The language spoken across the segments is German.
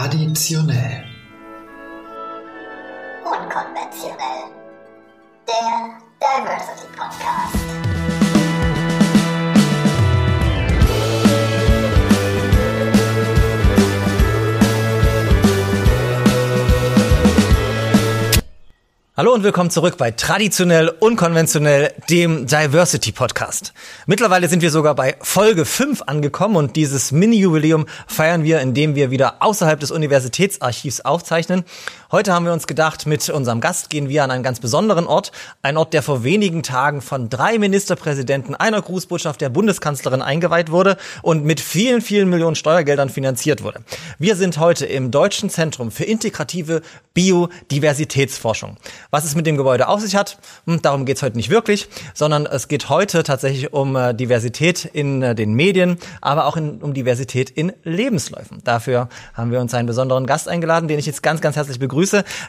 Traditionell. Und willkommen zurück bei Traditionell Unkonventionell, dem Diversity Podcast. Mittlerweile sind wir sogar bei Folge 5 angekommen und dieses Mini-Jubiläum feiern wir, indem wir wieder außerhalb des Universitätsarchivs aufzeichnen. Heute haben wir uns gedacht, mit unserem Gast gehen wir an einen ganz besonderen Ort, ein Ort, der vor wenigen Tagen von drei Ministerpräsidenten, einer Grußbotschaft der Bundeskanzlerin eingeweiht wurde und mit vielen, vielen Millionen Steuergeldern finanziert wurde. Wir sind heute im Deutschen Zentrum für integrative Biodiversitätsforschung. Was es mit dem Gebäude auf sich hat, hm, darum geht es heute nicht wirklich, sondern es geht heute tatsächlich um äh, Diversität in äh, den Medien, aber auch in, um Diversität in Lebensläufen. Dafür haben wir uns einen besonderen Gast eingeladen, den ich jetzt ganz, ganz herzlich begrüße.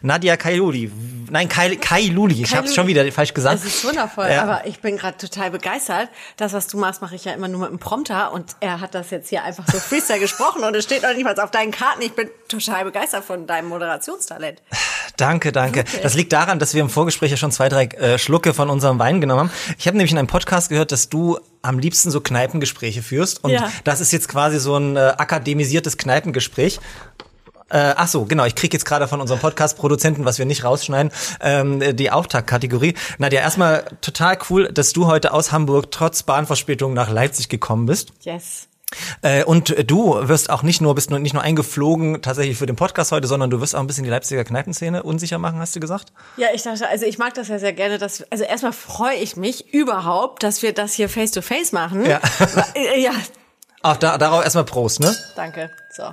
Nadia Kailuli. Nein, Kai, Kailuli. Ich habe es schon wieder falsch gesagt. Das ist wundervoll, Ja. aber ich bin gerade total begeistert. Das, was du machst, mache ich ja immer nur mit einem Prompter und er hat das jetzt hier einfach so freestyle gesprochen und es steht noch nicht mal auf deinen Karten. Ich bin total begeistert von deinem Moderationstalent. Danke, danke. Das liegt daran, dass wir im Vorgespräch ja schon zwei, drei äh, Schlucke von unserem Wein genommen haben. Ich habe nämlich in einem Podcast gehört, dass du am liebsten so Kneipengespräche führst. Und Ja. das ist jetzt quasi so ein äh, akademisiertes Kneipengespräch. Äh, ach so, genau. Ich krieg jetzt gerade von unserem Podcast-Produzenten, was wir nicht rausschneiden, ähm, die Auftaktkategorie. Nadja, erstmal total cool, dass du heute aus Hamburg trotz Bahnverspätung nach Leipzig gekommen bist. Yes. Äh, und du wirst auch nicht nur, bist nur, nicht nur eingeflogen tatsächlich für den Podcast heute, sondern du wirst auch ein bisschen die Leipziger Kneipenszene unsicher machen, hast du gesagt? Ja, ich dachte, also ich mag das ja sehr gerne, dass, also erstmal freue ich mich überhaupt, dass wir das hier face to face machen. Ja. Äh, ja, Auch da, darauf erstmal Prost, ne? Danke. So.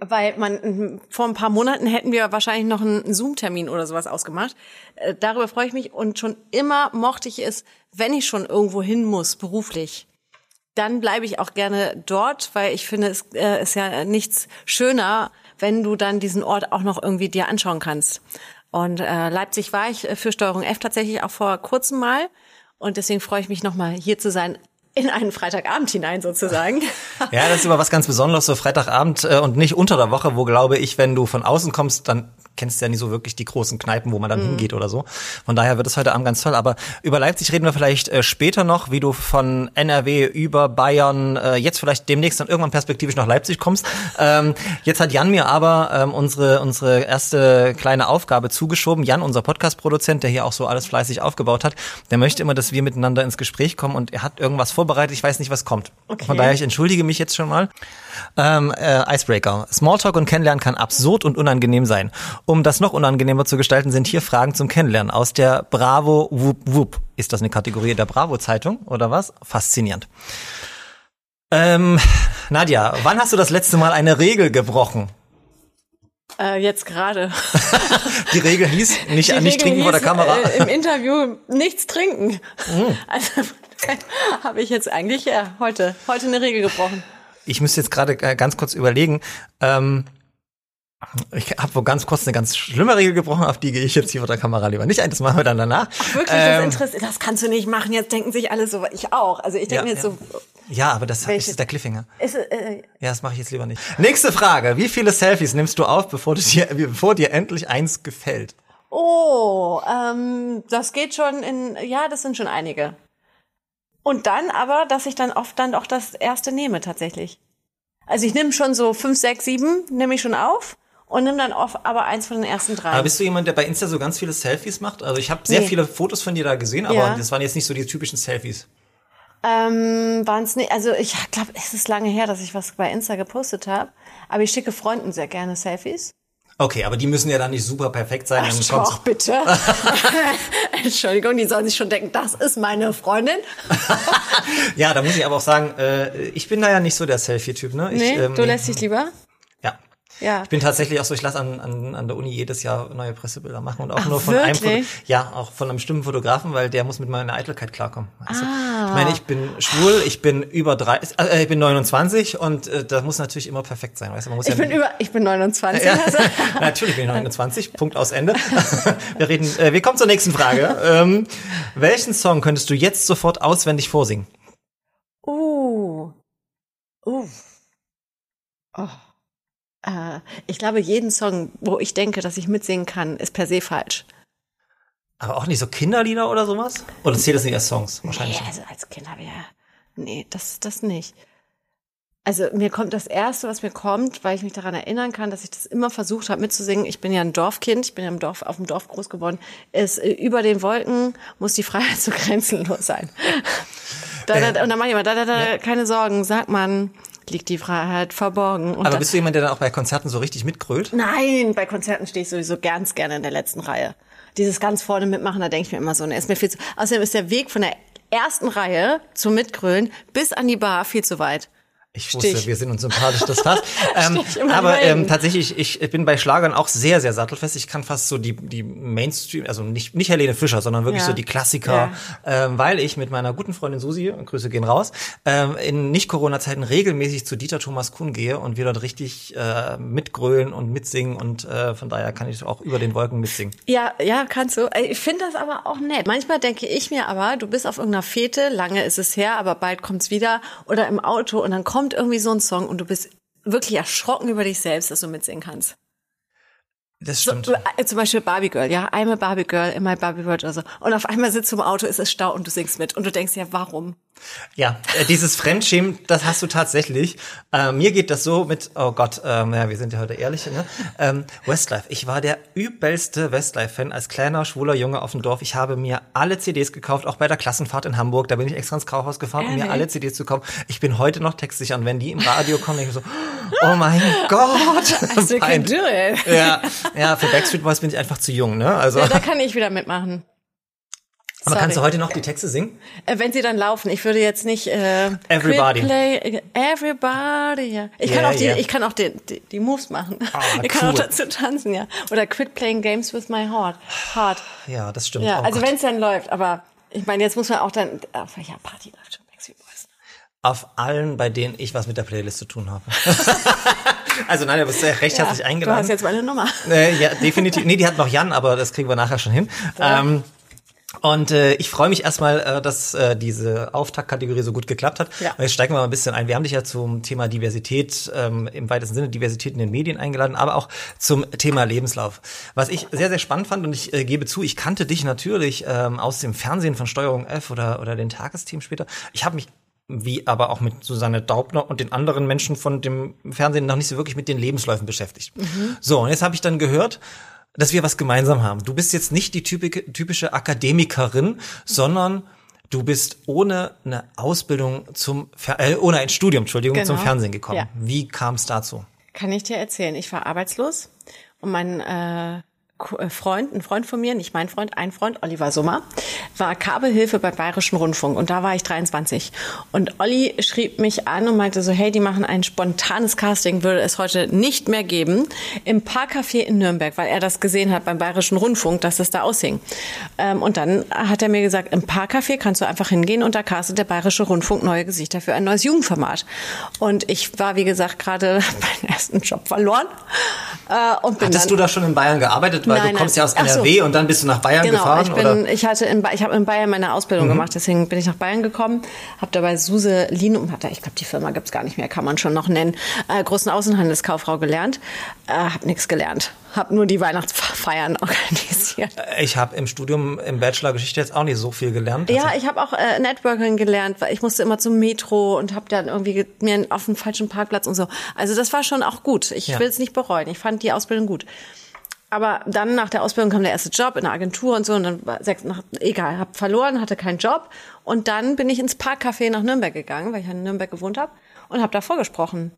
Weil man vor ein paar Monaten hätten wir wahrscheinlich noch einen Zoom-Termin oder sowas ausgemacht. Äh, Darüber freue ich mich und schon immer mochte ich es, wenn ich schon irgendwo hin muss beruflich, dann bleibe ich auch gerne dort, weil ich finde, es äh, ist ja nichts schöner, wenn du dann diesen Ort auch noch irgendwie dir anschauen kannst. Und äh, Leipzig war ich äh, für Steuerung F tatsächlich auch vor kurzem mal. Und deswegen freue ich mich nochmal hier zu sein, in einen Freitagabend hinein sozusagen. Ja, das ist immer was ganz Besonderes, so Freitagabend äh, und nicht unter der Woche, wo glaube ich, wenn du von außen kommst, dann kennst ja nicht so wirklich die großen Kneipen, wo man dann hingeht oder so. Von daher wird es heute Abend ganz toll. Aber über Leipzig reden wir vielleicht äh, später noch, wie du von NRW über Bayern äh, jetzt vielleicht demnächst dann irgendwann perspektivisch nach Leipzig kommst. Ähm, jetzt hat Jan mir aber ähm, unsere unsere erste kleine Aufgabe zugeschoben. Jan, unser Podcast-Produzent, der hier auch so alles fleißig aufgebaut hat, der möchte immer, dass wir miteinander ins Gespräch kommen und er hat irgendwas vorbereitet. Ich weiß nicht, was kommt. Okay. Von daher, ich entschuldige mich jetzt schon mal. Ähm, äh, Icebreaker. Smalltalk und Kennenlernen kann absurd und unangenehm sein. Um das noch unangenehmer zu gestalten, sind hier Fragen zum Kennenlernen aus der Bravo Whoop Whoop. Ist das eine Kategorie der Bravo-Zeitung oder was? Faszinierend. Ähm, Nadja, wann hast du das letzte Mal eine Regel gebrochen? äh, jetzt gerade. Die Regel hieß nicht, Die nicht Regel trinken vor der hieß, Kamera. Äh, Im Interview nichts trinken. Oh. Also habe ich jetzt eigentlich ja heute heute eine Regel gebrochen. Ich müsste jetzt gerade äh, ganz kurz überlegen. Ähm, ich habe wohl ganz kurz eine ganz schlimme Regel gebrochen, auf die gehe ich jetzt hier vor der Kamera lieber nicht ein. Das machen wir dann danach. Wirklich, Ähm, das interessiert. Das kannst du nicht machen. Jetzt denken sich alle so, ich auch. Also ich denke mir jetzt ja. so, Ja, aber das Welche- ist der Cliffhanger. ist, äh, Ja, das mache ich jetzt lieber nicht. Nächste Frage. Wie viele Selfies nimmst du auf, bevor, du dir, bevor dir endlich eins gefällt? oh, ähm, das geht schon in, ja, das sind schon einige. Und dann aber, dass ich dann oft dann auch das erste nehme tatsächlich. Also ich nehme schon so fünf, sechs, sieben, nehme ich schon auf und nehme dann oft aber eins von den ersten drei. Aber bist du jemand, der bei Insta so ganz viele Selfies macht? Also ich habe sehr Nee. viele Fotos von dir da gesehen, aber Ja. das waren jetzt nicht so die typischen Selfies. Ähm, waren es nicht, also ich glaube, es ist lange her, dass ich was bei Insta gepostet habe, aber ich schicke Freunden sehr gerne Selfies. Okay, aber die müssen ja dann nicht super perfekt sein. dann Ach, kommt's- doch, bitte. Entschuldigung, die sollen sich schon denken, das ist meine Freundin. Ja, da muss ich aber auch sagen, äh, ich bin da ja nicht so der Selfie-Typ, ne? Ich, Nee, ähm, du lässt dich lieber? Ja. Ich bin tatsächlich auch so, ich lasse an, an, an der Uni jedes Jahr neue Pressebilder machen und auch Ach, nur von einem wirklich? Foto, ja, auch von einem bestimmten Fotografen, weil der muss mit meiner Eitelkeit klarkommen. Also, Ah. Ich meine, ich bin schwul, ich bin über drei, äh, ich bin 29 und äh, das muss natürlich immer perfekt sein, weißt du, man muss Ich ja bin über, ich bin 29. ja, Also. natürlich bin ich 29, Punkt aus Ende. wir reden, äh, wir kommen zur nächsten Frage. Ähm, welchen Song könntest du jetzt sofort auswendig vorsingen? Uh. Uh. Äh, ich glaube, jeden Song, wo ich denke, dass ich mitsingen kann, ist per se falsch. Aber auch nicht so Kinderlieder oder sowas? Oder zählt das nicht als Songs? Wahrscheinlich. Nee, also als Kinder wäre. Nee, das, das nicht. Also mir kommt das Erste, was mir kommt, weil ich mich daran erinnern kann, dass ich das immer versucht habe mitzusingen. Ich bin ja ein Dorfkind, ich bin ja im Dorf, auf dem Dorf groß geworden. ist äh, über den Wolken muss die Freiheit so grenzenlos sein. da, da, und dann mach ich immer, da, da, da, keine Sorgen, sagt man, liegt die Freiheit verborgen. Und Aber bist du jemand, der dann auch bei Konzerten so richtig mitgrölt? Nein, bei Konzerten stehe ich sowieso ganz gerne in der letzten Reihe. Dieses ganz vorne mitmachen, da denke ich mir immer so, ne, ist mir viel zu. Außerdem ist der Weg von der ersten Reihe zum Mitgrölen bis an die Bar viel zu weit. Ich Stich. wusste, wir sind uns sympathisch, das passt. ähm, Stich aber ähm, tatsächlich, ich, ich bin bei Schlagern auch sehr, sehr sattelfest. Ich kann fast so die, die Mainstream, also nicht, nicht Helene Fischer, sondern wirklich Ja. so die Klassiker, ähm, weil ich mit meiner guten Freundin Susi, Grüße gehen raus, ähm, in Nicht-Corona-Zeiten regelmäßig zu Dieter Thomas Kuhn gehe und wir dort richtig äh, mitgrölen und mitsingen und äh, von daher kann ich auch über den Wolken mitsingen. Ja, ja, kannst du. Äh, Ich finde das aber auch nett. Manchmal denke ich mir aber, du bist auf irgendeiner Fete, lange ist es her, aber bald kommt's wieder oder im Auto und dann kommt irgendwie so ein Song und du bist wirklich erschrocken über dich selbst, dass du mitsingen kannst. Das stimmt. Äh, Zum Beispiel Barbie Girl, ja, I'm a Barbie Girl in my Barbie World oder so. Und auf einmal sitzt du im Auto, ist es Stau und du singst mit. Und du denkst ja, warum? Ja, äh, dieses Fremdschämen, das hast du tatsächlich. Äh, mir geht das so mit, oh Gott, ähm, ja, wir sind ja heute ehrlich, ne? Ähm, Westlife. Ich war der übelste Westlife-Fan als kleiner, schwuler Junge auf dem Dorf. Ich habe mir alle CDs gekauft, auch bei der Klassenfahrt in Hamburg. Da bin ich extra ins Kaufhaus gefahren, um mir alle CDs zu kaufen. Ich bin heute noch textsicher und wenn die im Radio kommen, denke ich so, oh mein Gott. Also, you can do it. ja, ja, für Backstreet Boys bin ich einfach zu jung, ne? Also, Ja, da kann ich wieder mitmachen. Aber kannst du sorry. heute noch die Texte singen? Äh, Wenn sie dann laufen, ich würde jetzt nicht äh, Everybody. Play, everybody, ja. Ich kann Yeah, auch die, yeah. ich kann auch die, die, die Moves machen. Ah, ich kann auch cool. dazu tanzen, ja. Oder quit playing games with my heart. Heart. Ja, das stimmt. Ja, oh also wenn es dann läuft, aber ich meine, jetzt muss man auch dann auf welcher Party läuft schon Backstreet Boys. Auf allen, bei denen ich was mit der Playlist zu tun habe. also nein, du bist sehr recht herzlich Du hast eingeladen. jetzt meine Nummer. Äh, ja, definitiv. Nee, die hat noch Jan, aber das kriegen wir nachher schon hin. Ähm, und äh, ich freue mich erstmal, äh, dass äh, diese Auftaktkategorie so gut geklappt hat. Ja. Und jetzt steigen wir mal ein bisschen ein. Wir haben dich ja zum Thema Diversität, ähm, im weitesten Sinne Diversität in den Medien eingeladen, aber auch zum Thema Lebenslauf. Was ich sehr, sehr spannend fand und ich äh, gebe zu, ich kannte dich natürlich ähm, aus dem Fernsehen von Steuerung F oder, oder den Tagesthemen später. Ich habe mich wie aber auch mit Susanne Daubner und den anderen Menschen von dem Fernsehen noch nicht so wirklich mit den Lebensläufen beschäftigt. So, und jetzt habe ich dann gehört, dass wir was gemeinsam haben. Du bist jetzt nicht die typische Akademikerin, sondern du bist ohne eine Ausbildung zum, Fer äh, ohne ein Studium, Entschuldigung, Genau. zum Fernsehen gekommen. Ja. Wie kam es dazu? Kann ich dir erzählen. Ich war arbeitslos und mein äh, Freund, ein Freund von mir, nicht mein Freund, ein Freund, Oliver Sommer, war Kabelhilfe beim Bayerischen Rundfunk und da war ich 23. Und Olli schrieb mich an und meinte so, hey, die machen ein spontanes Casting, würde es heute nicht mehr geben, im Parkcafé in Nürnberg, weil er das gesehen hat beim Bayerischen Rundfunk, dass es da aushing. Ähm, und dann hat er mir gesagt, im Parkcafé kannst du einfach hingehen und da castet der Bayerische Rundfunk neue Gesichter für ein neues Jugendformat. Und ich war, wie gesagt, gerade meinen ersten Job verloren. Äh, und bin Hattest du da schon in Bayern gearbeitet? Weil Nein, du kommst nein. ja aus Ach so. NRW und dann bist du nach Bayern Genau, gefahren? ich bin, oder? Mhm. ich hatte in, ich habe in Bayern meine Ausbildung gemacht, deswegen bin ich nach Bayern gekommen, habe dabei Suse Linum, hat da- ich glaube die Firma gibt's gar nicht mehr, kann man schon noch nennen, äh, großen Außenhandelskauffrau gelernt, äh, habe nichts gelernt, habe nur die Weihnachtsfeiern organisiert. Ich habe im Studium im Bachelor Geschichte jetzt auch nicht so viel gelernt. Ja, ich habe auch äh, Networking gelernt, weil ich musste immer zum Metro und habe dann irgendwie ge- mir auf dem falschen Parkplatz und so. Also das war schon auch gut. Ich Ja. will es nicht bereuen. Ich fand die Ausbildung gut. Aber dann nach der Ausbildung kam der erste Job in der Agentur und so und dann war sechs, nach, egal, habe verloren, hatte keinen Job und dann bin ich ins Parkcafé nach Nürnberg gegangen, weil ich in Nürnberg gewohnt habe und habe da vorgesprochen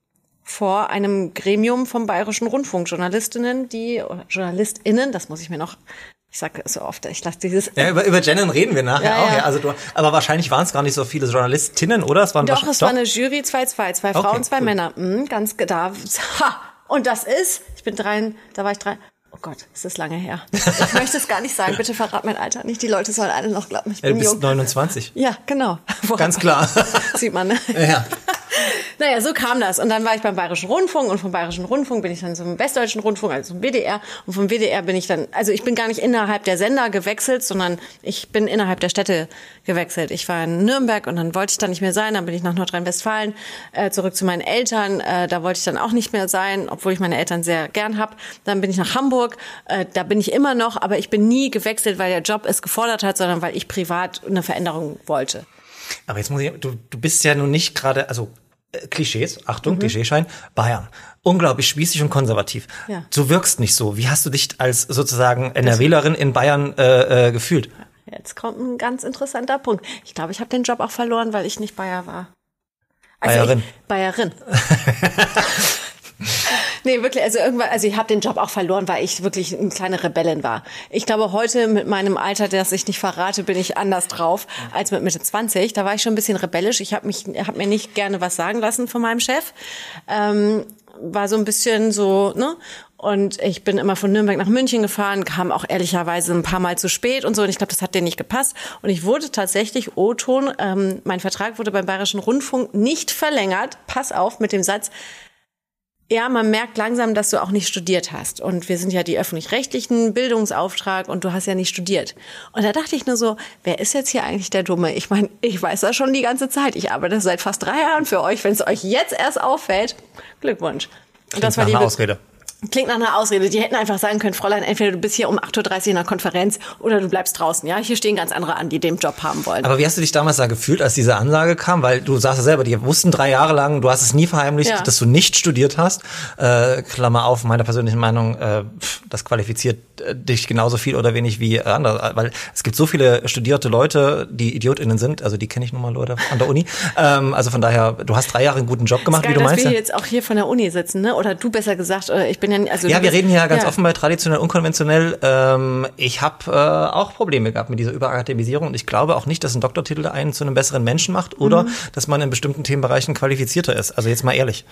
vor einem Gremium vom Bayerischen Rundfunk, Journalistinnen, die JournalistInnen, das muss ich mir noch, ich sage so oft, ich lasse dieses Ja, über, über Gendern reden wir nachher Ja, auch. ja. Ja. Also du, aber wahrscheinlich waren es gar nicht so viele Journalistinnen, oder? Es waren Doch, es war eine Jury, zwei, zwei, zwei Okay, Frauen, zwei cool. Männer. Mhm, ganz da. Und das ist, ich bin drei, da war ich drei. Oh Gott, es ist lange her. Ich möchte es gar nicht sagen. Bitte verrat mein Alter nicht. Die Leute sollen alle noch glauben, ich Äh, Du bin bist jung. 29. Ja, genau. Woran- Ganz klar. Sieht man, ne? ja. Naja, so kam das. Und dann war ich beim Bayerischen Rundfunk und vom Bayerischen Rundfunk bin ich dann zum Westdeutschen Rundfunk, also zum WDR. Und vom WDR bin ich dann, also ich bin gar nicht innerhalb der Sender gewechselt, sondern ich bin innerhalb der Städte gewechselt. Ich war in Nürnberg und dann wollte ich da nicht mehr sein. Dann bin ich nach Nordrhein-Westfalen äh, zurück zu meinen Eltern. Äh, da wollte ich dann auch nicht mehr sein, obwohl ich meine Eltern sehr gern hab. Dann bin ich nach Hamburg. Äh, da bin ich immer noch, aber ich bin nie gewechselt, weil der Job es gefordert hat, sondern weil ich privat eine Veränderung wollte. Aber jetzt muss ich, du, du bist ja nun nicht gerade, also Klischees, Achtung, Mhm. Klischeeschein, Bayern. Unglaublich spießig und konservativ. Ja. Du wirkst nicht so. Wie hast du dich als sozusagen NRWlerin in Bayern äh, äh, gefühlt? Jetzt kommt ein ganz interessanter Punkt. Ich glaube, ich habe den Job auch verloren, weil ich nicht Bayer war. Also Bayerin. Ich, Bayerin. nee, wirklich, also irgendwann, also ich habe den Job auch verloren, weil ich wirklich eine kleine Rebellin war. Ich glaube, heute mit meinem Alter, das ich nicht verrate, bin ich anders drauf als mit Mitte 20. Da war ich schon ein bisschen rebellisch. Ich habe mich, habe mir nicht gerne was sagen lassen von meinem Chef. Ähm, war so ein bisschen so, ne? Und ich bin immer von Nürnberg nach München gefahren, kam auch ehrlicherweise ein paar Mal zu spät und so. Und ich glaube, das hat dir nicht gepasst. Und ich wurde tatsächlich O-Ton, ähm, mein Vertrag wurde beim Bayerischen Rundfunk nicht verlängert. Pass auf mit dem Satz, ja, man merkt langsam, dass du auch nicht studiert hast. Und wir sind ja die öffentlich-rechtlichen Bildungsauftrag und du hast ja nicht studiert. Und da dachte ich nur so, wer ist jetzt hier eigentlich der Dumme? Ich meine, ich weiß das schon die ganze Zeit. Ich arbeite seit fast drei Jahren für euch. Wenn es euch jetzt erst auffällt, Glückwunsch. Und das war die Ausrede. Klingt nach einer Ausrede. Die hätten einfach sagen können, Fräulein, entweder du bist hier um 8.30 Uhr in einer Konferenz oder du bleibst draußen. Ja, hier stehen ganz andere an, die den Job haben wollen. Aber wie hast du dich damals da gefühlt, als diese Ansage kam? Weil du sagst ja selber, die wussten drei Jahre lang, du hast es nie verheimlicht, Ja. dass du nicht studiert hast. Äh, Klammer auf, meiner persönlichen Meinung, äh, das qualifiziert äh, dich genauso viel oder wenig wie äh, andere. Weil es gibt so viele studierte Leute, die IdiotInnen sind, also die kenne ich nun mal Leute an der Uni. ähm, also von daher, du hast drei Jahre einen guten Job gemacht, Geil, wie du dass meinst. wir ja? jetzt auch hier von der Uni sitzen, ne? Oder du besser gesagt, äh, ich bin ja, also Ja, wir reden hier ganz ja. offen bei traditionell, unkonventionell. Ähm, ich habe äh, auch Probleme gehabt mit dieser Überakademisierung und ich glaube auch nicht, dass ein Doktortitel einen zu einem besseren Menschen macht oder Mhm. dass man in bestimmten Themenbereichen qualifizierter ist. Also jetzt mal ehrlich.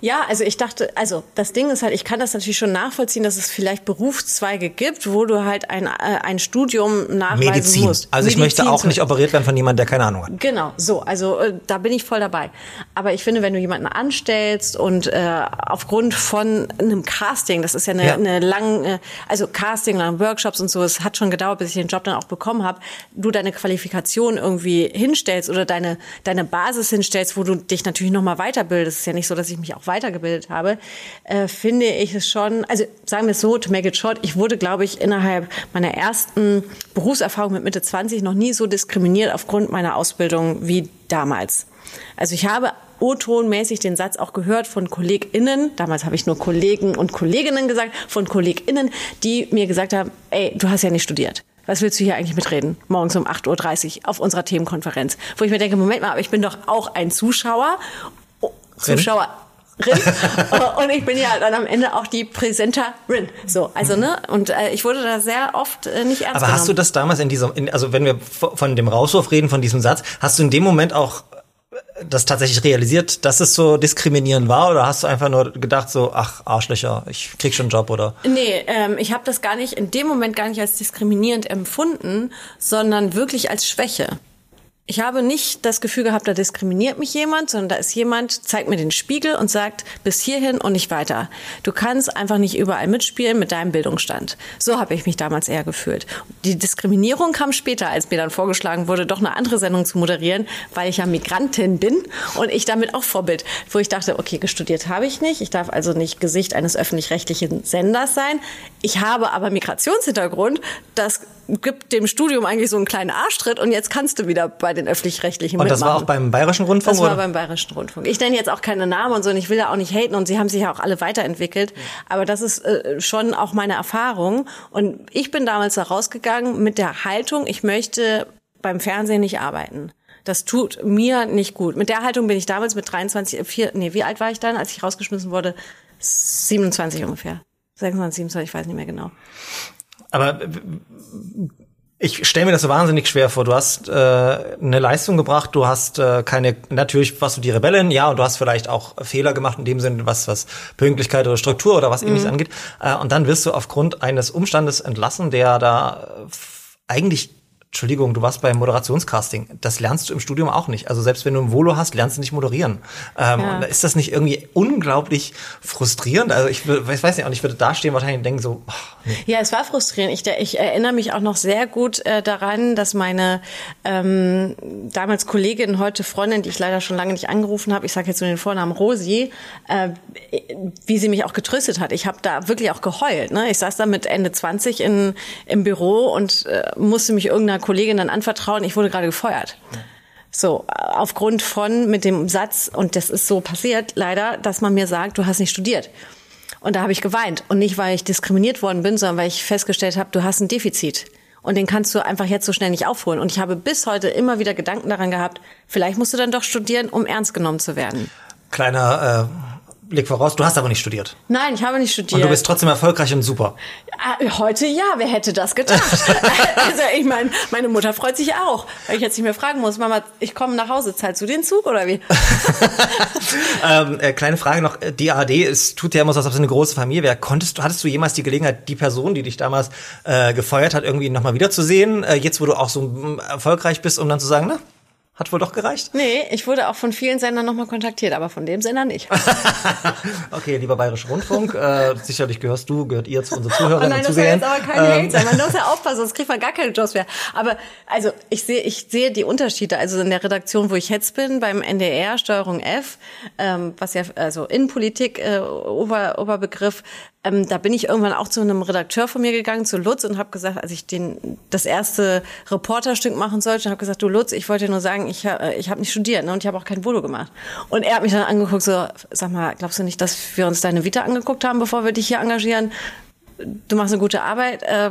Ja, also ich dachte, also das Ding ist halt, ich kann das natürlich schon nachvollziehen, dass es vielleicht Berufszweige gibt, wo du halt ein, äh, ein Studium nachweisen Medizin. musst. Also ich möchte auch nicht operiert werden von jemandem, der keine Ahnung hat. Genau, so, also äh, da bin ich voll dabei. Aber ich finde, wenn du jemanden anstellst und äh, aufgrund von einem Casting, das ist ja eine, Ja. eine lange, also Casting, dann Workshops und so, es hat schon gedauert, bis ich den Job dann auch bekommen habe, du deine Qualifikation irgendwie hinstellst oder deine deine Basis hinstellst, wo du dich natürlich noch mal weiterbildest. Es ist ja nicht so, dass ich mich auch weitergebildet habe, äh, finde ich es schon, also sagen wir es so, to make it short, ich wurde, glaube ich, innerhalb meiner ersten Berufserfahrung mit Mitte 20 noch nie so diskriminiert aufgrund meiner Ausbildung wie damals. Also ich habe O-Tonmäßig den Satz auch gehört von KollegInnen, damals habe ich nur Kollegen und Kolleginnen gesagt, von KollegInnen, die mir gesagt haben, ey, du hast ja nicht studiert. Was willst du hier eigentlich mitreden? Morgens um 8.30 Uhr auf unserer Themenkonferenz. Wo ich mir denke, Moment mal, aber ich bin doch auch ein Zuschauer. Oh, Zuschauerin. und ich bin ja dann am Ende auch die Präsenterin. So, also ne, und äh, ich wurde da sehr oft äh, nicht ernst Aber hast du genommen. das damals in diesem, in, also wenn wir von dem Rauswurf reden, von diesem Satz, hast du in dem Moment auch das tatsächlich realisiert, dass es so diskriminierend war oder hast du einfach nur gedacht so, ach Arschlöcher, ich krieg schon einen Job oder? Nee, ähm, ich habe das gar nicht in dem Moment gar nicht als diskriminierend empfunden, sondern wirklich als Schwäche. Ich habe nicht das Gefühl gehabt, da diskriminiert mich jemand, sondern da ist jemand, zeigt mir den Spiegel und sagt, bis hierhin und nicht weiter. Du kannst einfach nicht überall mitspielen mit deinem Bildungsstand. So habe ich mich damals eher gefühlt. Die Diskriminierung kam später, als mir dann vorgeschlagen wurde, doch eine andere Sendung zu moderieren, weil ich ja Migrantin bin und ich damit auch Vorbild, wo ich dachte, okay, gestudiert habe ich nicht. Ich darf also nicht Gesicht eines öffentlich-rechtlichen Senders sein. Ich habe aber Migrationshintergrund. Das gibt dem Studium eigentlich so einen kleinen Arschtritt und jetzt kannst du wieder bei den öffentlich-rechtlichen Und das war auch mitmachen. beim Bayerischen Rundfunk Das war oder? beim Bayerischen Rundfunk. Ich nenne jetzt auch keine Namen und so und ich will da auch nicht haten und sie haben sich ja auch alle weiterentwickelt. Aber das ist äh, schon auch meine Erfahrung. Und ich bin damals da rausgegangen mit der Haltung, ich möchte beim Fernsehen nicht arbeiten. Das tut mir nicht gut. Mit der Haltung bin ich damals mit 23, äh, vier, nee, wie alt war ich dann, als ich rausgeschmissen wurde? 27 ungefähr. 26, 27, ich weiß nicht mehr genau. Aber ich stelle mir das so wahnsinnig schwer vor. Du hast äh, eine Leistung gebracht, du hast äh, keine, natürlich warst du die Rebellin, ja, und du hast vielleicht auch Fehler gemacht in dem Sinne, was, was Pünktlichkeit oder Struktur oder was ähnliches angeht. Äh, und dann wirst du aufgrund eines Umstandes entlassen, der da äh, eigentlich Entschuldigung, du warst beim Moderationscasting. Das lernst du im Studium auch nicht. Also selbst wenn du ein Volo hast, lernst du nicht moderieren. Ähm, Ja. und ist das nicht irgendwie unglaublich frustrierend? Also ich, ich weiß nicht, und ich würde da stehen wahrscheinlich und denken so, ach, nee. Ja, es war frustrierend. Ich, ich erinnere mich auch noch sehr gut äh, daran, dass meine ähm, damals Kollegin, heute Freundin, die ich leider schon lange nicht angerufen habe, ich sage jetzt nur den Vornamen Rosi, äh, wie sie mich auch getröstet hat. Ich habe da wirklich auch geheult. Ne? Ich saß da mit Ende 20 in, im Büro und äh, musste mich irgendeiner Kollegin dann anvertrauen. Ich wurde gerade gefeuert. So, aufgrund von mit dem Satz, und das ist so passiert, leider, dass man mir sagt, du hast nicht studiert. Und da habe ich geweint. Und nicht, weil ich diskriminiert worden bin, sondern weil ich festgestellt habe, du hast ein Defizit. Und den kannst du einfach jetzt so schnell nicht aufholen. Und ich habe bis heute immer wieder Gedanken daran gehabt, vielleicht musst du dann doch studieren, um ernst genommen zu werden. kleiner äh, Blick voraus. Du hast aber nicht studiert. Nein, ich habe nicht studiert. Und du bist trotzdem erfolgreich und super. Ah, Heute ja, wer hätte das gedacht? also ich meine, meine Mutter freut sich auch, weil ich jetzt nicht mehr fragen muss, Mama, ich komme nach Hause, zahlst du den Zug oder wie? Ähm, äh, kleine Frage noch, äh, die ARD, es tut ja immer so, als ob es eine große Familie wäre. Konntest hattest du jemals die Gelegenheit, die Person, die dich damals äh, gefeuert hat, irgendwie nochmal wiederzusehen, äh, jetzt wo du auch so mm, erfolgreich bist, um dann zu sagen, na, hat wohl doch gereicht? Nee, ich wurde auch von vielen Sendern nochmal kontaktiert, aber von dem Sender nicht. Okay, lieber Bayerischer Rundfunk, äh, sicherlich gehörst du, gehört ihr zu unseren Oh Zuhörern nein, und das soll jetzt aber kein Ähm, Hate sein. Man muss ja aufpassen, sonst kriegt man gar keine Jobs mehr. Aber also ich sehe, ich sehe die Unterschiede. Also in der Redaktion, wo ich jetzt bin, beim NDR, Steuerung F, ähm, was ja also Innenpolitik äh, Ober, Oberbegriff, ähm, da bin ich irgendwann auch zu einem Redakteur von mir gegangen, zu Lutz, und habe gesagt, als ich den das erste Reporterstück machen sollte, habe gesagt, du Lutz, ich wollte nur sagen, ich, äh, ich habe nicht studiert ne, und ich habe auch kein Volo gemacht. Und er hat mich dann angeguckt, so, sag mal, glaubst du nicht, dass wir uns deine Vita angeguckt haben, bevor wir dich hier engagieren? Du machst eine gute Arbeit, äh,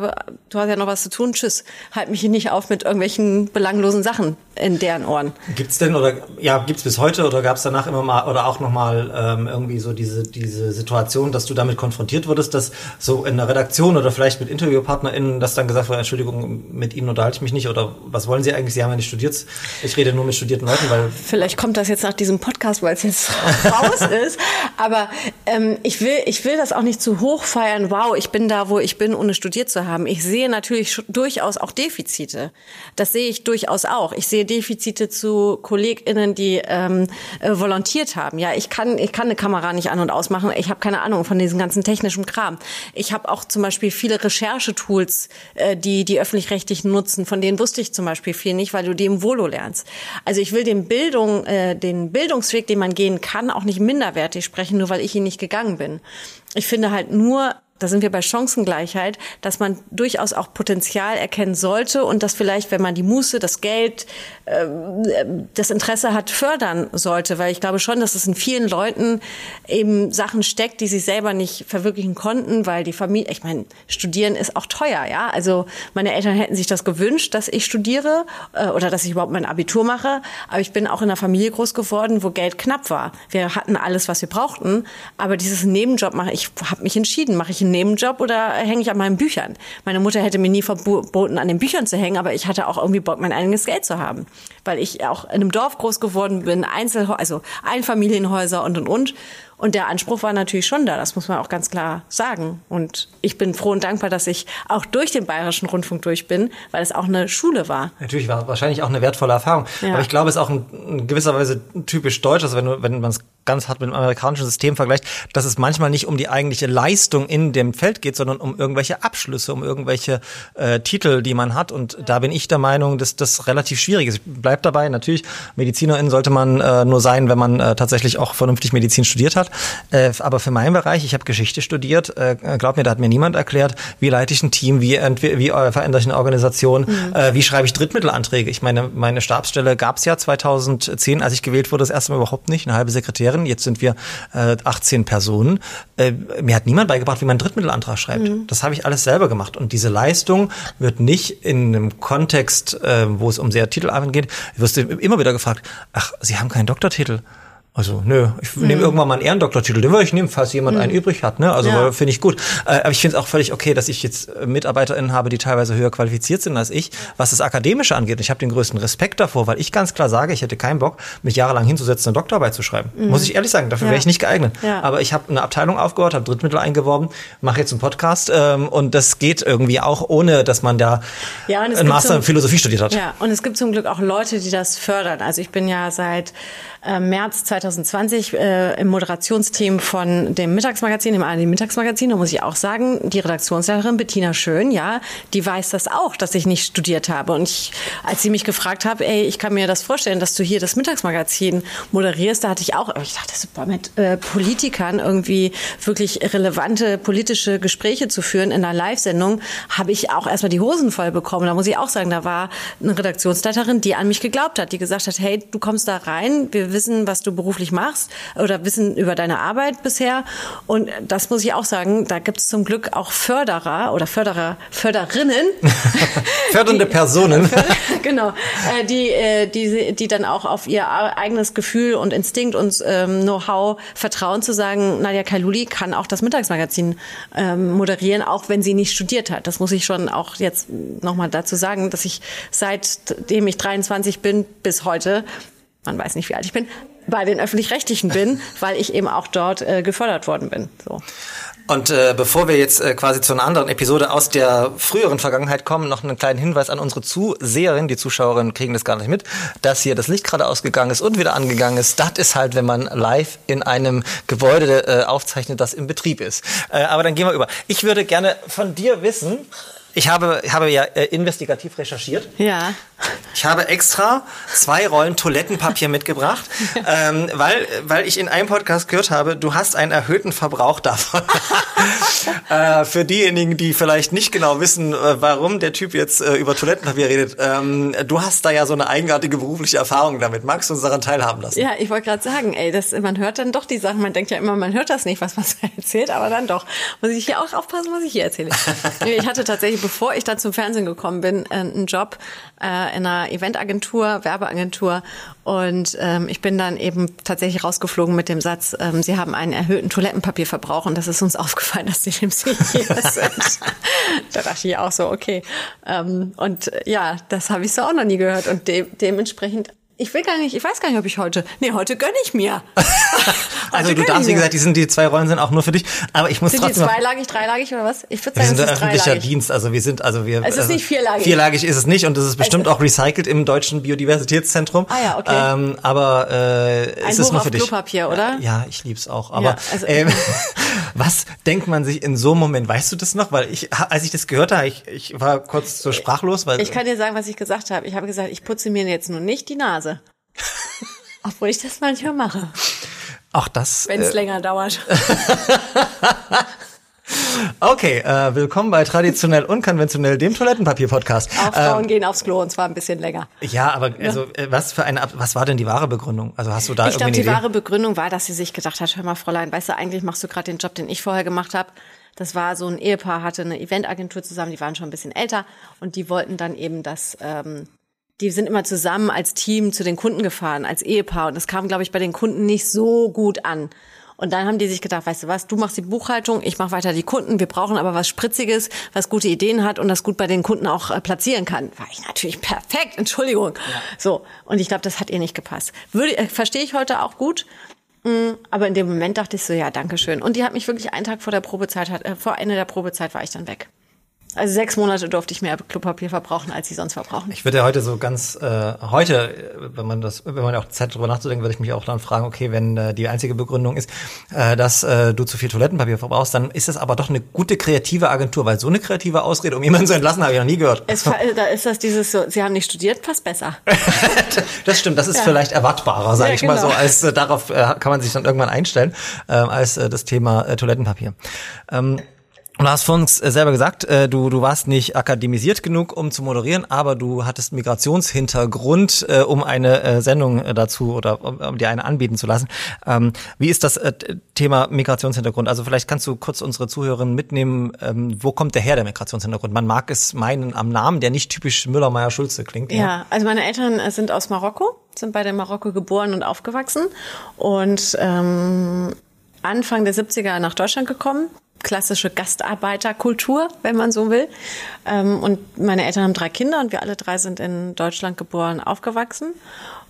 du hast ja noch was zu tun, tschüss. Halt mich hier nicht auf mit irgendwelchen belanglosen Sachen in deren Ohren. Gibt's denn oder ja gibt's bis heute oder gab's danach immer mal oder auch noch mal ähm, irgendwie so diese diese Situation, dass du damit konfrontiert wurdest, dass so in der Redaktion oder vielleicht mit InterviewpartnerInnen, dass dann gesagt wurde, Entschuldigung, mit Ihnen unterhalte ich mich nicht oder was wollen Sie eigentlich? Sie haben ja nicht studiert. Ich rede nur mit studierten Leuten, weil Vielleicht kommt das jetzt nach diesem Podcast, weil es jetzt raus ist. Aber ähm, ich will, ich will das auch nicht zu hoch feiern. Wow, ich bin da, wo ich bin, ohne studiert zu haben. Ich sehe natürlich durchaus auch Defizite. Das sehe ich durchaus auch. Ich sehe Defizite zu KollegInnen, die ähm, äh, volontiert haben. Ja, ich kann, ich kann eine Kamera nicht an und ausmachen. Ich habe keine Ahnung von diesem ganzen technischen Kram. Ich habe auch zum Beispiel viele Recherchetools, äh, die die öffentlich-rechtlichen nutzen. Von denen wusste ich zum Beispiel viel nicht, weil du die im Volo lernst. Also ich will den Bildung, äh, den Bildungsweg, den man gehen kann, auch nicht minderwertig sprechen, nur weil ich ihn nicht gegangen bin. Ich finde halt nur da sind wir bei Chancengleichheit, dass man durchaus auch Potenzial erkennen sollte und dass vielleicht, wenn man die Muße, das Geld, äh, das Interesse hat, fördern sollte. Weil ich glaube schon, dass es in vielen Leuten eben Sachen steckt, die sie selber nicht verwirklichen konnten, weil die Familie, ich meine, studieren ist auch teuer, ja. Also meine Eltern hätten sich das gewünscht, dass ich studiere äh, oder dass ich überhaupt mein Abitur mache. Aber ich bin auch in einer Familie groß geworden, wo Geld knapp war. Wir hatten alles, was wir brauchten, aber dieses Nebenjob mache ich, habe mich entschieden, mache ich einen Nebenjob oder hänge ich an meinen Büchern? Meine Mutter hätte mir nie verboten, an den Büchern zu hängen, aber ich hatte auch irgendwie Bock, mein eigenes Geld zu haben. Weil ich auch in einem Dorf groß geworden bin, Einzel also Einfamilienhäuser und und und. Und der Anspruch war natürlich schon da, das muss man auch ganz klar sagen. Und ich bin froh und dankbar, dass ich auch durch den Bayerischen Rundfunk durch bin, weil es auch eine Schule war. Natürlich war wahrscheinlich auch eine wertvolle Erfahrung. Ja. Aber ich glaube, es ist auch in, gewisser Weise typisch deutsch, also wenn, wenn man es ganz hart mit dem amerikanischen System vergleicht, dass es manchmal nicht um die eigentliche Leistung in dem Feld geht, sondern um irgendwelche Abschlüsse, um irgendwelche äh, Titel, die man hat. Und da bin ich der Meinung, dass das relativ schwierig ist. Ich bleib dabei, natürlich, Medizinerin sollte man äh, nur sein, wenn man äh, tatsächlich auch vernünftig Medizin studiert hat. Äh, aber für meinen Bereich, ich habe Geschichte studiert, äh, glaub mir, da hat mir niemand erklärt, wie leite ich ein Team, wie, wie äh, verändere ich eine Organisation, äh, wie schreibe ich Drittmittelanträge. Ich meine, meine Stabsstelle gab es ja 2010, als ich gewählt wurde, das erste Mal überhaupt nicht, eine halbe Sekretärin. Jetzt sind wir äh, 18 Personen. Äh, mir hat niemand beigebracht, wie man einen Drittmittelantrag schreibt. Das habe ich alles selber gemacht. Und diese Leistung wird nicht in einem Kontext, äh, wo es um sehr Titelarbeit geht, wirst du immer wieder gefragt, ach, Sie haben keinen Doktortitel. Also, nö, ich nehme irgendwann mal einen Ehrendoktortitel, den würde ich nehmen, falls jemand einen übrig hat, ne? Also Ja. finde ich gut. Äh, aber ich finde es auch völlig okay, dass ich jetzt äh, MitarbeiterInnen habe, die teilweise höher qualifiziert sind als ich, was das Akademische angeht. Ich habe den größten Respekt davor, weil ich ganz klar sage, ich hätte keinen Bock, mich jahrelang hinzusetzen, eine Doktorarbeit zu schreiben. Muss ich ehrlich sagen, dafür Ja. wäre ich nicht geeignet. Ja. Aber ich habe eine Abteilung aufgehört, habe Drittmittel eingeworben, mache jetzt einen Podcast ähm, und das geht irgendwie auch, ohne dass man da Ja, und einen Master so- in Philosophie studiert hat. Ja, und es gibt zum Glück auch Leute, die das fördern. Also ich bin ja seit äh, März 2020 äh, im Moderationsteam von dem Mittagsmagazin, dem ARD Mittagsmagazin. Da muss ich auch sagen, die Redaktionsleiterin Bettina Schön, ja, die weiß das auch, dass ich nicht studiert habe. Und ich, als sie mich gefragt hat, ey, ich kann mir das vorstellen, dass du hier das Mittagsmagazin moderierst, da hatte ich auch, ich dachte, super, mit äh, Politikern irgendwie wirklich relevante politische Gespräche zu führen in einer Live-Sendung, habe ich auch erstmal die Hosen voll bekommen. Da muss ich auch sagen, da war eine Redaktionsleiterin, die an mich geglaubt hat, die gesagt hat, hey, du kommst da rein, wir wissen, was du beruflich machst oder wissen über deine Arbeit bisher. Und das muss ich auch sagen, da gibt es zum Glück auch Förderer oder Förderer, Förderinnen. Fördernde Personen. genau, äh, die, äh, die, die dann auch auf ihr eigenes Gefühl und Instinkt und ähm, Know-how vertrauen, zu sagen, Nadja Kailuli kann auch das Mittagsmagazin ähm, moderieren, auch wenn sie nicht studiert hat. Das muss ich schon auch jetzt nochmal dazu sagen, dass ich seitdem ich 23 bin bis heute, man weiß nicht, wie alt ich bin, bei den Öffentlich-Rechtlichen bin, weil ich eben auch dort äh, gefördert worden bin. So. Und äh, bevor wir jetzt äh, quasi zu einer anderen Episode aus der früheren Vergangenheit kommen, noch einen kleinen Hinweis an unsere Zuseherin. Die Zuschauerinnen kriegen das gar nicht mit, dass hier das Licht gerade ausgegangen ist und wieder angegangen ist. Das ist halt, wenn man live in einem Gebäude äh, aufzeichnet, das im Betrieb ist. Äh, aber dann gehen wir über. Ich würde gerne von dir wissen, ich habe, habe ja äh, investigativ recherchiert. Ja. Ich habe extra zwei Rollen Toilettenpapier mitgebracht, ähm, weil, weil ich in einem Podcast gehört habe, du hast einen erhöhten Verbrauch davon. äh, für diejenigen, die vielleicht nicht genau wissen, äh, warum der Typ jetzt äh, über Toilettenpapier redet, ähm, du hast da ja so eine eigenartige berufliche Erfahrung damit. Magst du uns daran teilhaben lassen? Ja, ich wollte gerade sagen, ey, das, man hört dann doch die Sachen. Man denkt ja immer, man hört das nicht, was man erzählt, aber dann doch. Muss ich hier auch aufpassen, was ich hier erzähle. ich hatte tatsächlich, bevor ich dann zum Fernsehen gekommen bin, äh, einen Job äh, in einer Eventagentur, Werbeagentur. Und ähm, ich bin dann eben tatsächlich rausgeflogen mit dem Satz, ähm, Sie haben einen erhöhten Toilettenpapierverbrauch und das ist uns aufgefallen, dass Sie im hier sind. da dachte ich auch so, okay. Ähm, und äh, ja, das habe ich so auch noch nie gehört. Und de dementsprechend ich will gar nicht, ich weiß gar nicht, ob ich heute. Nee, heute gönn ich mir. Also du darfst, wie gesagt, die, sind, die zwei Rollen sind auch nur für dich. Aber ich muss Sind die trotzdem noch- zweilagig, dreilagig oder was? Ich würde Wir sagen, sind es ein ist öffentlicher dreilagig. Dienst, also wir sind, also wir. Es ist also nicht vierlagig. Vierlagig ist es nicht und es ist bestimmt auch recycelt im deutschen Biodiversitätszentrum. Ah ja, okay. Ähm, aber äh, Ein es ist nur für dich. Klopapier, oder? Ja, ich lieb's auch. Aber Ja, also- ähm, was denkt man sich in so einem Moment? Weißt du das noch? Weil ich, als ich das gehört habe, ich, ich war kurz so sprachlos, weil Ich kann dir sagen, was ich gesagt habe. Ich habe gesagt, ich putze mir jetzt nur nicht die Nase. Obwohl ich das manchmal mache, auch das. wenn es Äh, länger dauert. okay, äh, willkommen bei traditionell unkonventionell dem Toilettenpapier-Podcast. Auch Frauen gehen aufs Klo und zwar ein bisschen länger. Ja, aber also äh, was für eine, Ab- was war denn die wahre Begründung? Also hast du da Ich glaube, die Idee? wahre Begründung war, dass sie sich gedacht hat, hör mal, Fräulein, weißt du, eigentlich machst du gerade den Job, den ich vorher gemacht habe. Das war so ein Ehepaar, hatte eine Eventagentur zusammen, die waren schon ein bisschen älter und die wollten dann eben das, ähm, die sind immer zusammen als Team zu den Kunden gefahren, als Ehepaar. Und das kam, glaube ich, bei den Kunden nicht so gut an. Und dann haben die sich gedacht, weißt du was, du machst die Buchhaltung, ich mache weiter die Kunden, wir brauchen aber was Spritziges, was gute Ideen hat und das gut bei den Kunden auch äh, platzieren kann. War ich natürlich perfekt, Entschuldigung. So, und ich glaube, das hat ihr nicht gepasst. Würde, äh, verstehe ich heute auch gut. Mm, Aber in dem Moment dachte ich so, ja, danke schön. Und die hat mich wirklich einen Tag vor der Probezeit, hat, äh, vor Ende der Probezeit war ich dann weg. Also sechs Monate durfte ich mehr Klopapier verbrauchen, als sie sonst verbrauchen. Ich würde ja heute so ganz äh, heute, äh, wenn man das, wenn man auch Zeit darüber nachzudenken, würde ich mich auch dann fragen, okay, wenn äh, die einzige Begründung ist, äh, dass äh, du zu viel Toilettenpapier verbrauchst, dann ist das aber doch eine gute kreative Agentur, weil so eine kreative Ausrede, um jemanden zu entlassen, habe ich noch nie gehört. Es, fa- da ist das dieses so, sie haben nicht studiert, passt besser. Das stimmt, das ist vielleicht erwartbarer, sage Ja, ich mal so, genau. als äh, darauf äh, kann man sich dann irgendwann einstellen, äh, als äh, das Thema äh, Toilettenpapier. Ähm, du hast vor uns äh, selber gesagt, äh, du, du warst nicht akademisiert genug, um zu moderieren, aber du hattest Migrationshintergrund, äh, um eine Sendung dazu oder um, dir eine anbieten zu lassen. Ähm, wie ist das Thema Migrationshintergrund? Also vielleicht kannst du kurz unsere Zuhörerinnen mitnehmen, ähm, wo kommt der her, der Migrationshintergrund? Man mag es meinen am Namen, der nicht typisch Müller-Meyer-Schulze klingt. Ja, also meine Eltern sind aus Marokko sind beide in Marokko geboren und aufgewachsen und ähm, Anfang der 70er nach Deutschland gekommen. Klassische Gastarbeiterkultur, wenn man so will. Ähm, und meine Eltern haben drei Kinder und wir alle drei sind in Deutschland geboren, aufgewachsen.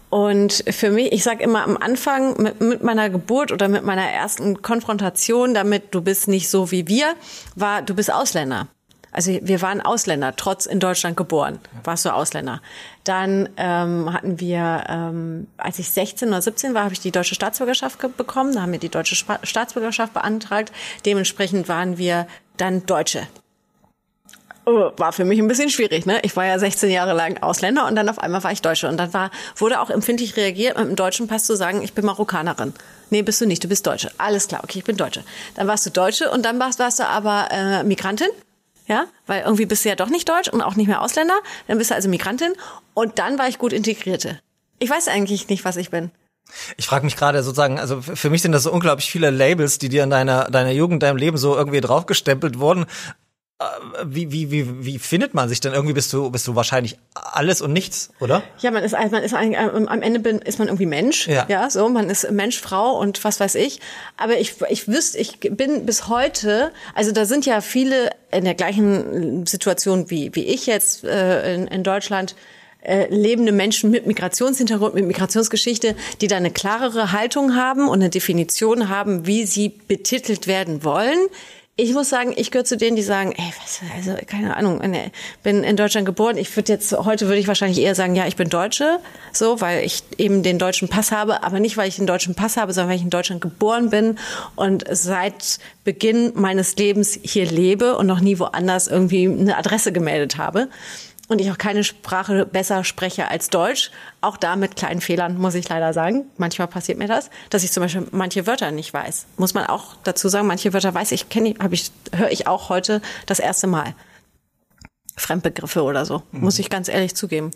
Und für mich, ich sage immer am Anfang mit, mit, meiner Geburt oder mit meiner ersten Konfrontation damit, du bist nicht so wie wir, war, du bist Ausländer. Also wir waren Ausländer, trotz in Deutschland geboren, warst du Ausländer. Dann ähm, hatten wir, ähm, als ich 16 oder 17 war, habe ich die deutsche Staatsbürgerschaft bekommen. Da haben wir die deutsche Staatsbürgerschaft beantragt. Dementsprechend waren wir dann Deutsche. Oh, war für mich ein bisschen schwierig, ne? Ich war ja 16 Jahre lang Ausländer und dann auf einmal war ich Deutsche. Und dann war, wurde auch empfindlich reagiert, mit dem deutschen Pass zu sagen, ich bin Marokkanerin. Nee, bist du nicht, du bist Deutsche. Alles klar, okay, ich bin Deutsche. Dann warst du Deutsche und dann warst, warst du aber äh, Migrantin ja, weil irgendwie bist du ja doch nicht deutsch und auch nicht mehr Ausländer, dann bist du also Migrantin und dann war ich gut integrierte. Ich weiß eigentlich nicht, was ich bin. Ich frage mich gerade sozusagen, also für mich sind das so unglaublich viele Labels, die dir in deiner, deiner Jugend, deinem Leben so irgendwie draufgestempelt wurden. Äh, wie, wie, wie, wie findet man sich denn? Irgendwie bist du, bist du wahrscheinlich alles und nichts, oder? Ja, man ist, man ist eigentlich, ähm, am Ende bin, ist man irgendwie Mensch. Ja. ja, so, man ist Mensch, Frau und was weiß ich. Aber ich, ich wüsste, ich bin bis heute, also da sind ja viele in der gleichen Situation wie, wie ich jetzt äh, in, in Deutschland, äh, lebende Menschen mit Migrationshintergrund, mit Migrationsgeschichte, die da eine klarere Haltung haben und eine Definition haben, wie sie betitelt werden wollen ich muss sagen, ich gehöre zu denen, die sagen, ey, was, also keine Ahnung, bin in Deutschland geboren. Ich würde jetzt heute würde ich wahrscheinlich eher sagen, ja, ich bin Deutsche, so, weil ich eben den deutschen Pass habe, aber nicht weil ich den deutschen Pass habe, sondern weil ich in Deutschland geboren bin und seit Beginn meines Lebens hier lebe und noch nie woanders irgendwie eine Adresse gemeldet habe und ich auch keine Sprache besser spreche als Deutsch. Auch da mit kleinen Fehlern, muss ich leider sagen. Manchmal passiert mir das, dass ich zum Beispiel manche Wörter nicht weiß. Muss man auch dazu sagen, manche Wörter weiß ich, kenne ich, ich, höre ich auch heute das erste Mal. Fremdbegriffe oder so, mhm. muss ich ganz ehrlich zugeben.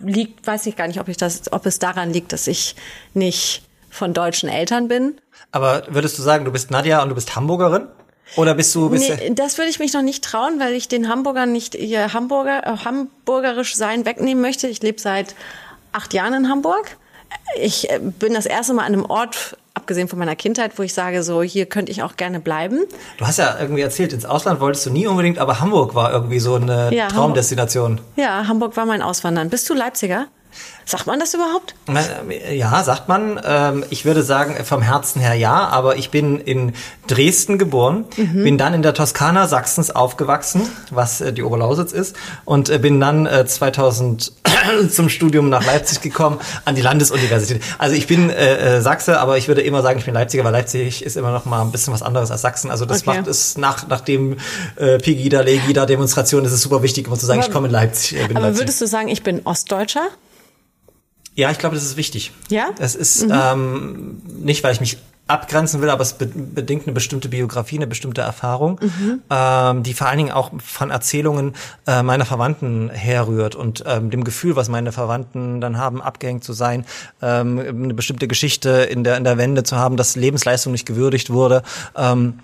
Liegt, weiß ich gar nicht, ob ich das, ob es daran liegt, dass ich nicht von deutschen Eltern bin. Aber würdest du sagen, du bist Nadja und du bist Hamburgerin? Oder bist du bist nee, das würde ich mich noch nicht trauen, weil ich den Hamburgern nicht ihr Hamburger äh, hamburgerisch sein wegnehmen möchte. Ich lebe seit acht Jahren in Hamburg. Ich äh, bin das erste Mal an einem Ort, abgesehen von meiner Kindheit, wo ich sage, so hier könnte ich auch gerne bleiben. Du hast ja irgendwie erzählt, ins Ausland wolltest du nie unbedingt, aber Hamburg war irgendwie so eine ja, Traumdestination. Hamburg, ja, Hamburg war mein Auswandern. Bist du Leipziger? Sagt man das überhaupt? Ja, sagt man. Ähm, ich würde sagen, vom Herzen her ja, aber ich bin in Dresden geboren, mhm. bin dann in der Toskana Sachsens aufgewachsen, was äh, die Oberlausitz ist, und äh, bin dann 2000 äh, zum Studium nach Leipzig gekommen, an die Landesuniversität. Also ich bin Sachse, aber ich würde immer sagen, ich bin Leipziger, weil Leipzig ist immer noch mal ein bisschen was anderes als Sachsen. Also das okay. macht es nach, nach dem Pegida, Legida Demonstration ist es super wichtig, immer zu sagen, aber, ich komme in Leipzig. aber Leipzig. würdest du sagen, ich bin Ostdeutscher? Ja, ich glaube, das ist wichtig. Ja? Es ist mhm. ähm, nicht, weil ich mich abgrenzen will, aber es bedingt eine bestimmte Biografie, eine bestimmte Erfahrung, mhm. ähm, die vor allen Dingen auch von Erzählungen äh, meiner Verwandten herrührt und ähm, dem Gefühl, was meine Verwandten dann haben, abgehängt zu sein, ähm, eine bestimmte Geschichte in der in der Wende zu haben, dass Lebensleistung nicht gewürdigt wurde. Ähm,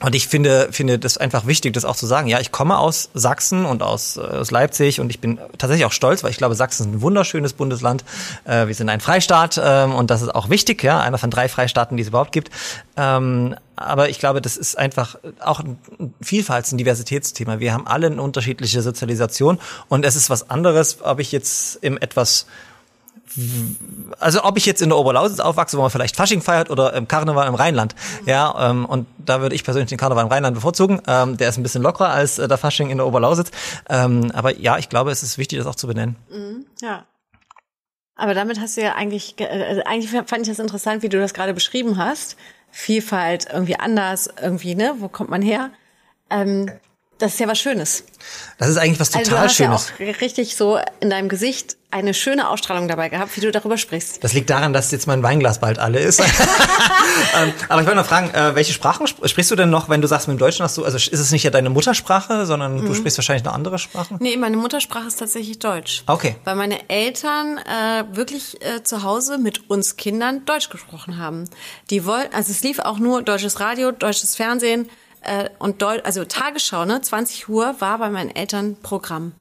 und ich finde, finde das einfach wichtig, das auch zu sagen. Ja, ich komme aus Sachsen und aus, äh, aus Leipzig und ich bin tatsächlich auch stolz, weil ich glaube, Sachsen ist ein wunderschönes Bundesland. Äh, wir sind ein Freistaat ähm, und das ist auch wichtig, ja, einer von drei Freistaaten, die es überhaupt gibt. Ähm, aber ich glaube, das ist einfach auch ein Vielfalt, ein Diversitätsthema. Wir haben alle eine unterschiedliche Sozialisation und es ist was anderes, ob ich jetzt im etwas also ob ich jetzt in der Oberlausitz aufwachse, wo man vielleicht Fasching feiert oder im Karneval im Rheinland. Ja, ähm, und da würde ich persönlich den Karneval im Rheinland bevorzugen. Ähm, der ist ein bisschen lockerer als äh, der Fasching in der Oberlausitz. Ähm, aber ja, ich glaube, es ist wichtig, das auch zu benennen. Mhm, ja. Aber damit hast du ja eigentlich, äh, eigentlich fand ich das interessant, wie du das gerade beschrieben hast. Vielfalt irgendwie anders, irgendwie, ne? Wo kommt man her? Ähm, das ist ja was Schönes. Das ist eigentlich was total also du hast Schönes. Ja auch richtig so in deinem Gesicht eine schöne Ausstrahlung dabei gehabt, wie du darüber sprichst. Das liegt daran, dass jetzt mein Weinglas bald alle ist. Ähm, aber ich wollte noch fragen, äh, welche Sprachen sprichst du denn noch, wenn du sagst, mit dem Deutschen hast du, also ist es nicht ja deine Muttersprache, sondern mhm. du sprichst wahrscheinlich noch andere Sprachen? Nee, meine Muttersprache ist tatsächlich Deutsch. Okay. Weil meine Eltern äh, wirklich äh, zu Hause mit uns Kindern Deutsch gesprochen haben. Die wollten, also es lief auch nur deutsches Radio, deutsches Fernsehen, äh, und Deu also Tagesschau, ne, 20 Uhr war bei meinen Eltern Programm.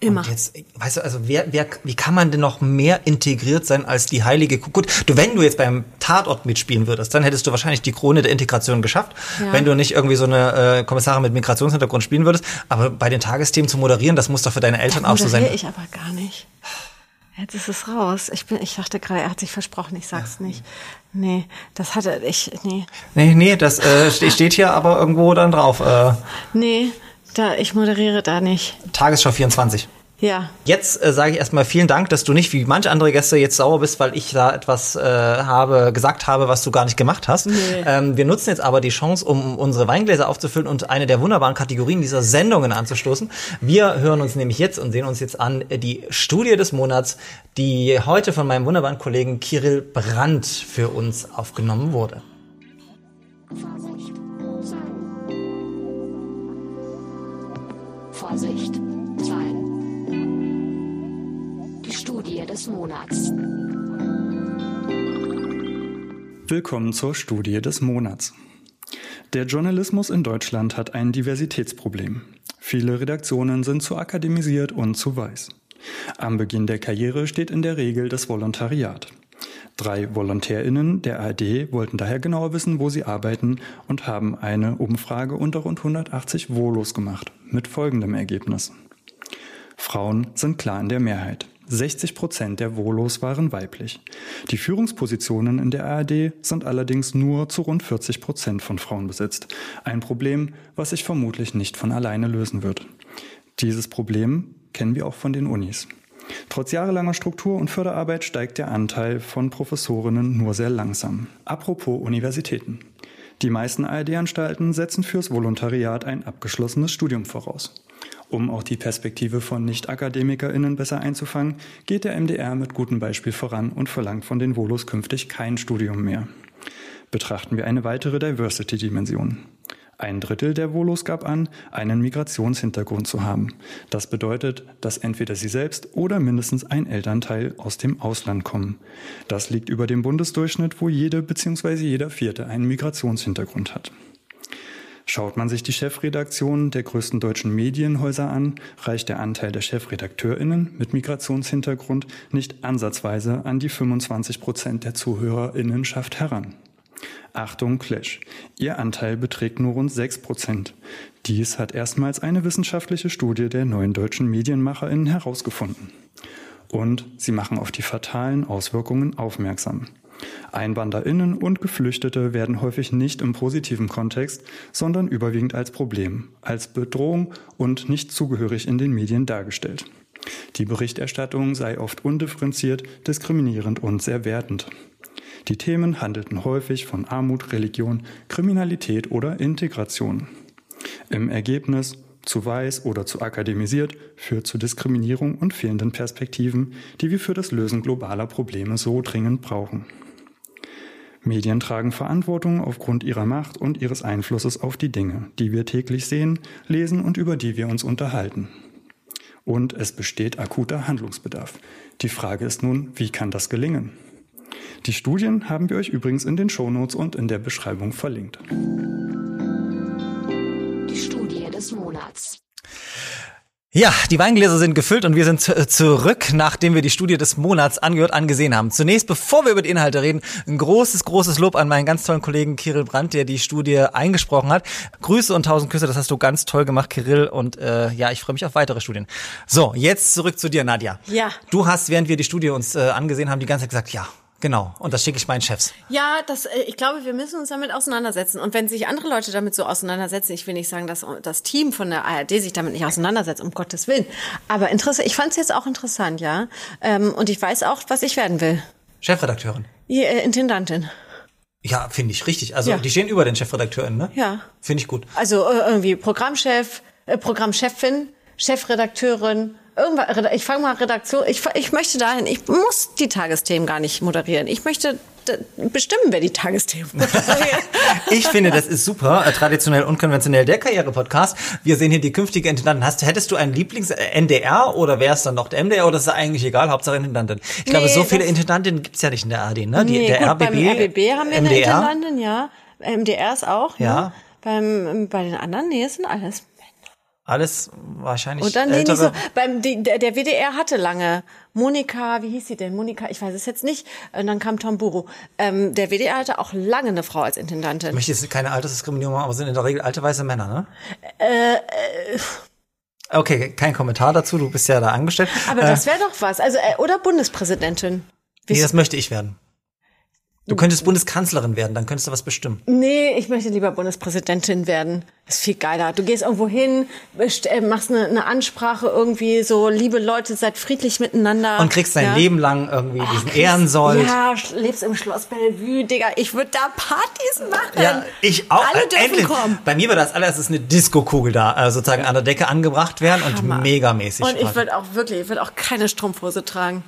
Immer. Und jetzt, weißt du, also wer, wer, wie kann man denn noch mehr integriert sein als die heilige Kuh? Gut, du, wenn du jetzt beim Tatort mitspielen würdest, dann hättest du wahrscheinlich die Krone der Integration geschafft, Ja. wenn du nicht irgendwie so eine äh, Kommissarin mit Migrationshintergrund spielen würdest. Aber bei den Tagesthemen zu moderieren, das muss doch für deine Eltern auch so sein. Moderiere ich aber gar nicht. Jetzt ist es raus. Ich bin, ich dachte gerade, er hat sich versprochen, ich sag's nicht. Nee, das hatte ich, nee. Nee, nee, das äh, ste- steht hier aber irgendwo dann drauf. Äh, Nee, da, ich moderiere da nicht. Tagesschau 24. Ja. Jetzt äh, sage ich erstmal vielen Dank, dass du nicht wie manche andere Gäste jetzt sauer bist, weil ich da etwas äh, habe gesagt habe, was du gar nicht gemacht hast. Ähm, wir nutzen jetzt aber die Chance, um unsere Weingläser aufzufüllen und eine der wunderbaren Kategorien dieser Sendungen anzustoßen. Wir hören uns nämlich jetzt und sehen uns jetzt an äh, die Studie des Monats, die heute von meinem wunderbaren Kollegen Kirill Brandt für uns aufgenommen wurde. Vorsicht, Zahlen. Die Studie des Monats. Willkommen zur Studie des Monats. Der Journalismus in Deutschland hat ein Diversitätsproblem. Viele Redaktionen sind zu akademisiert und zu weiß. Am Beginn der Karriere steht in der Regel das Volontariat. Drei VolontärInnen der ARD wollten daher genauer wissen, wo sie arbeiten und haben eine Umfrage unter rund 180 Volos gemacht, mit folgendem Ergebnis. Frauen sind klar in der Mehrheit. 60 Prozent der Volos waren weiblich. Die Führungspositionen in der ARD sind allerdings nur zu rund 40 Prozent von Frauen besetzt. Ein Problem, was sich vermutlich nicht von alleine lösen wird. Dieses Problem kennen wir auch von den Unis. Trotz jahrelanger Struktur- und Förderarbeit steigt der Anteil von Professorinnen nur sehr langsam. Apropos Universitäten. Die meisten ARD-Anstalten setzen fürs Volontariat ein abgeschlossenes Studium voraus. Um auch die Perspektive von Nicht-AkademikerInnen besser einzufangen, geht der MDR mit gutem Beispiel voran und verlangt von den Volos künftig kein Studium mehr. Betrachten wir eine weitere Diversity-Dimension. Ein Drittel der Volos gab an, einen Migrationshintergrund zu haben. Das bedeutet, dass entweder sie selbst oder mindestens ein Elternteil aus dem Ausland kommen. Das liegt über dem Bundesdurchschnitt, wo jede bzw. jeder Vierte einen Migrationshintergrund hat. Schaut man sich die Chefredaktionen der größten deutschen Medienhäuser an, reicht der Anteil der ChefredakteurInnen mit Migrationshintergrund nicht ansatzweise an die 25 Prozent der ZuhörerInnenschaft heran. Achtung, Clash. Ihr Anteil beträgt nur rund 6 Prozent. Dies hat erstmals eine wissenschaftliche Studie der neuen deutschen MedienmacherInnen herausgefunden. Und sie machen auf die fatalen Auswirkungen aufmerksam. EinwanderInnen und Geflüchtete werden häufig nicht im positiven Kontext, sondern überwiegend als Problem, als Bedrohung und nicht zugehörig in den Medien dargestellt. Die Berichterstattung sei oft undifferenziert, diskriminierend und sehr wertend. Die Themen handelten häufig von Armut, Religion, Kriminalität oder Integration. Im Ergebnis zu weiß oder zu akademisiert führt zu Diskriminierung und fehlenden Perspektiven, die wir für das Lösen globaler Probleme so dringend brauchen. Medien tragen Verantwortung aufgrund ihrer Macht und ihres Einflusses auf die Dinge, die wir täglich sehen, lesen und über die wir uns unterhalten. Und es besteht akuter Handlungsbedarf. Die Frage ist nun, wie kann das gelingen? Die Studien haben wir euch übrigens in den Shownotes und in der Beschreibung verlinkt. Die Studie des Monats. Ja, die Weingläser sind gefüllt und wir sind zu- zurück, nachdem wir die Studie des Monats angehört, angesehen haben. Zunächst, bevor wir über die Inhalte reden, ein großes, großes Lob an meinen ganz tollen Kollegen Kirill Brandt, der die Studie eingesprochen hat. Grüße und tausend Küsse, das hast du ganz toll gemacht, Kirill. Und äh, ja, ich freue mich auf weitere Studien. So, jetzt zurück zu dir, Nadja. Ja. Du hast, während wir die Studie uns äh, angesehen haben, die ganze Zeit gesagt, ja, genau. Und das schicke ich meinen Chefs. Ja, das, äh, ich glaube, wir müssen uns damit auseinandersetzen. Und wenn sich andere Leute damit so auseinandersetzen, ich will nicht sagen, dass das Team von der ARD sich damit nicht auseinandersetzt, um Gottes Willen. Aber interessant, ich fand es jetzt auch interessant, ja. Ähm, und ich weiß auch, was ich werden will. Chefredakteurin. Die äh, Intendantin. Ja, finde ich richtig. Also Ja. die stehen über den Chefredakteuren, ne? Ja. Finde ich gut. Also äh, irgendwie Programmchef, äh, Programmchefin, Chefredakteurin, irgendwas. Reda- Ich fange mal Redaktion. Ich, ich möchte dahin. Ich muss die Tagesthemen gar nicht moderieren. Ich möchte bestimmen, wer die Tagesthemen moderiert. Ich finde, das ist super, äh, traditionell unkonventionell der Karriere-Podcast. Wir sehen hier die künftige Intendantin. Hast, hättest du einen Lieblings-NDR oder wäre es dann noch der MDR oder ist es eigentlich egal, Hauptsache Intendantin? Ich glaube, Nee, so viele Intendantinnen gibt's ja nicht in der ARD, ne? Die, nee, der gut, RBB, beim RBB haben wir eine MDR. Intendantin, ja. MDR ist auch, Ja. ne? Beim, bei den anderen, nee, es sind alles. Alles wahrscheinlich Und dann ältere. so. Beim die, der, der WDR hatte lange Monika, wie hieß sie denn? Monika, ich weiß es jetzt nicht. Und dann kam Tom Buru. Ähm, der WDR hatte auch lange eine Frau als Intendantin. Ich möchte jetzt keine Altersdiskriminierung machen, aber sind in der Regel alte weiße Männer, ne? Äh, Okay, kein Kommentar dazu, du bist ja da angestellt. Aber äh, das wäre doch was. Also äh, oder Bundespräsidentin. nee, das möchte ich werden. Du könntest Bundeskanzlerin werden, dann könntest du was bestimmen. Nee, ich möchte lieber Bundespräsidentin werden. Das ist viel geiler. Du gehst irgendwo hin, äh, machst eine, eine Ansprache irgendwie so, liebe Leute, seid friedlich miteinander. Und kriegst dein ja? Leben lang irgendwie diesen Kriegst- Ehrensold. Ja, lebst im Schloss Bellevue, Digga. Ich würde da Partys machen. Ja, ich auch. Alle Äh, dürfen endlich. kommen. Bei mir war das allererstes eine Disco-Kugel da, äh, sozusagen an der Decke angebracht werden und Hammer. megamäßig. Und ich würde auch wirklich, ich würde auch keine Strumpfhose tragen.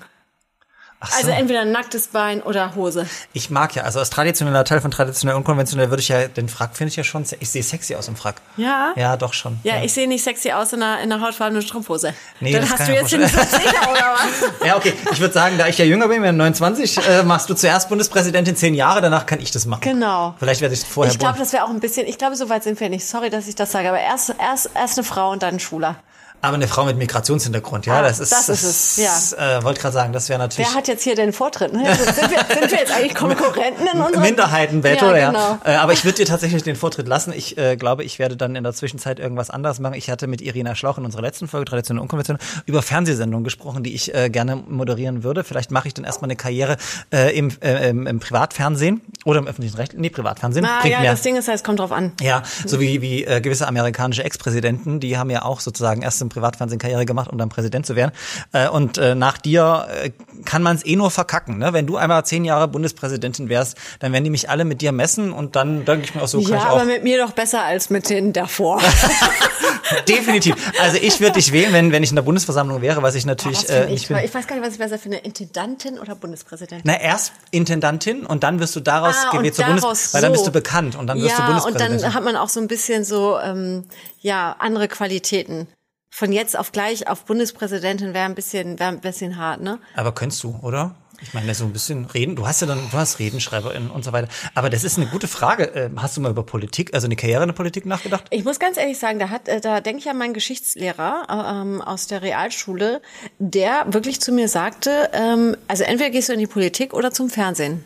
Ach so. Also entweder nacktes Bein oder Hose. ich mag ja, also als traditioneller Teil von traditionell und konventionell würde ich ja, den Frack finde ich ja schon, ich sehe sexy aus im Frack. Ja? Ja, doch schon. Ja, ich sehe nicht sexy aus in einer, in einer hautfarbenen Strumpfhose. Nee, Dann hast du jetzt den Verzehrer oder was? Ja, okay. Ich würde sagen, da ich ja jünger bin, wir 29, äh, machst du zuerst Bundespräsidentin zehn Jahre, danach kann ich das machen. Genau. Vielleicht werde ich vorher Ich glaube, das wäre auch ein bisschen, ich glaube, so weit sind wir nicht. Sorry, dass ich das sage, aber erst, erst, erst eine Frau und dann ein Schwuler. Aber eine Frau mit Migrationshintergrund, ja, Ah, das ist. das ist es, ja. Äh, Wollte gerade sagen, das wäre natürlich. Wer hat jetzt hier den Vortritt? Ne? Also sind, wir, sind wir jetzt eigentlich Konkurrenten in unserem Minderheitenbattle, ja. Ja, genau. Äh, aber ich würde dir tatsächlich den Vortritt lassen. Ich äh, glaube, ich werde dann in der Zwischenzeit irgendwas anderes machen. Ich hatte mit Irina Schlauch in unserer letzten Folge Tradition und Unkonvention über Fernsehsendungen gesprochen, die ich äh, gerne moderieren würde. Vielleicht mache ich dann erstmal eine Karriere äh, im, äh, im, im Privatfernsehen oder im öffentlichen Recht. Nee, Privatfernsehen. Ah, Bringt ja, mehr. das Ding ist, es kommt drauf an. Ja, so wie, wie äh, gewisse amerikanische Ex-Präsidenten, die haben ja auch sozusagen erst im Privatfernsehen Karriere gemacht, um dann Präsident zu werden. Äh, und äh, nach dir äh, kann man es eh nur verkacken. Ne? Wenn du einmal zehn Jahre Bundespräsidentin wärst, dann werden die mich alle mit dir messen und dann denke ich mir auch so, kann ja, ich aber auch. mit mir doch besser als mit denen davor. Definitiv. Also ich würde dich wählen, wenn, wenn ich in der Bundesversammlung wäre, was ich natürlich Was find äh, ich, bin. ich weiß gar nicht, was ich besser finde. Intendantin oder Bundespräsidentin? Na, erst Intendantin und dann wirst du daraus Ah, gewählt und zur Bundes, daraus weil dann so. bist du bekannt und dann wirst du ja, und Bundespräsidentin. dann hat man auch so ein bisschen so, ähm, ja, andere Qualitäten. Von jetzt auf gleich auf Bundespräsidentin wäre ein bisschen, wäre ein bisschen hart, ne? Aber könntest du, oder? Ich meine, so ein bisschen reden. Du hast ja dann, du hast Redenschreiberin und so weiter. Aber das ist eine gute Frage. Ähm, Hast du mal über Politik, also eine Karriere in der Politik nachgedacht? Ich muss ganz ehrlich sagen, da hat, äh, da denke ich an meinen Geschichtslehrer ähm, aus der Realschule, der wirklich zu mir sagte, ähm, also entweder gehst du in die Politik oder zum Fernsehen.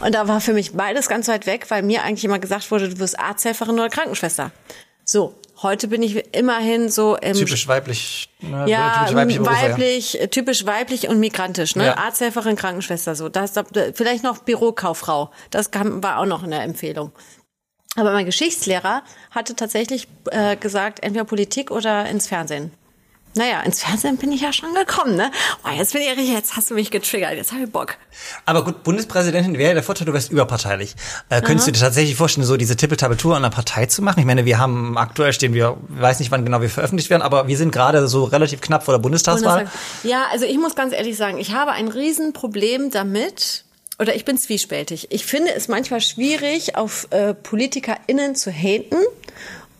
Und da war für mich beides ganz weit weg, weil mir eigentlich immer gesagt wurde, du wirst Arzthelferin oder Krankenschwester. So, heute bin ich immerhin so im Typisch weiblich, ne, ja, typisch weibliche Berufe, ja. weiblich, äh, typisch weiblich und migrantisch, ne? Ja. Arzthelferin, Krankenschwester, so. Das, das, vielleicht noch Bürokauffrau. Das kam, war auch noch in der Empfehlung. Aber mein Geschichtslehrer hatte tatsächlich äh, gesagt, entweder Politik oder ins Fernsehen. Naja, ins Fernsehen bin ich ja schon gekommen, ne? Oh, jetzt bin ich richtig, jetzt hast du mich getriggert, jetzt habe ich Bock. Aber gut, Bundespräsidentin wäre ja der Vorteil, du wärst überparteilich. Äh, könntest du dir tatsächlich vorstellen, so diese Tippeltabeltour an einer Partei zu machen? Ich meine, wir haben aktuell stehen wir, weiß nicht, wann genau wir veröffentlicht werden, aber wir sind gerade so relativ knapp vor der Bundestagswahl. Ja, also ich muss ganz ehrlich sagen, ich habe ein Riesenproblem damit, oder ich bin zwiespältig. Ich finde es manchmal schwierig, auf äh, PolitikerInnen zu haten,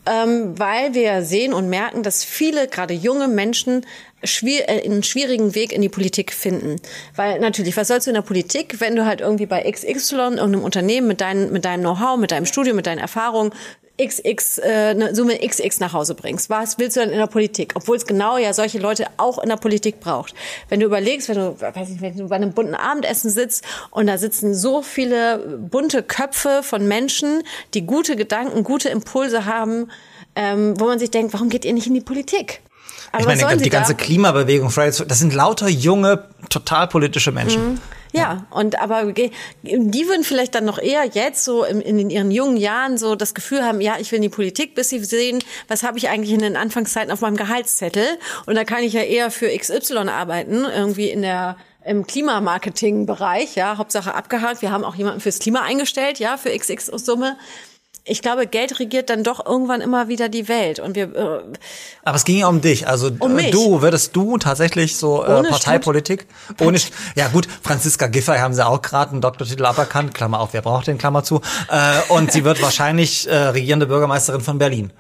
ähm, weil wir sehen und merken, dass viele, gerade junge Menschen, schwier äh, einen schwierigen Weg in die Politik finden. Weil natürlich, was sollst du in der Politik, wenn du halt irgendwie bei XY, irgendeinem Unternehmen mit, dein, mit deinem Know-how, mit deinem Studium, mit deinen Erfahrungen XX, äh, eine Summe XX nach Hause bringst. Was willst du denn in der Politik? Obwohl es genau ja solche Leute auch in der Politik braucht. Wenn du überlegst, wenn du, weiß nicht, wenn du bei einem bunten Abendessen sitzt und da sitzen so viele bunte Köpfe von Menschen, die gute Gedanken, gute Impulse haben, ähm, wo man sich denkt, warum geht ihr nicht in die Politik? Aber Ich meine, die sie ganze da? Klimabewegung, das sind lauter junge, total politische Menschen. Ja, und aber die würden vielleicht dann noch eher jetzt so in, in ihren jungen Jahren so das Gefühl haben, ja, ich will in die Politik, bis sie sehen, was habe ich eigentlich in den Anfangszeiten auf meinem Gehaltszettel und da kann ich ja eher für XY arbeiten, irgendwie in der im Klimamarketing-Bereich, ja, Hauptsache abgehakt. Wir haben auch jemanden fürs Klima eingestellt, ja, für XX Summe. Ich glaube, Geld regiert dann doch irgendwann immer wieder die Welt und wir äh, Aber es ging ja um dich. Also Um mich. du, würdest du tatsächlich so äh, Ohne Parteipolitik? Ohne Ja gut, Franziska Giffey haben sie auch gerade einen Doktortitel aberkannt, Klammer auf, wer braucht den, Klammer zu. Äh, und sie wird wahrscheinlich äh, regierende Bürgermeisterin von Berlin.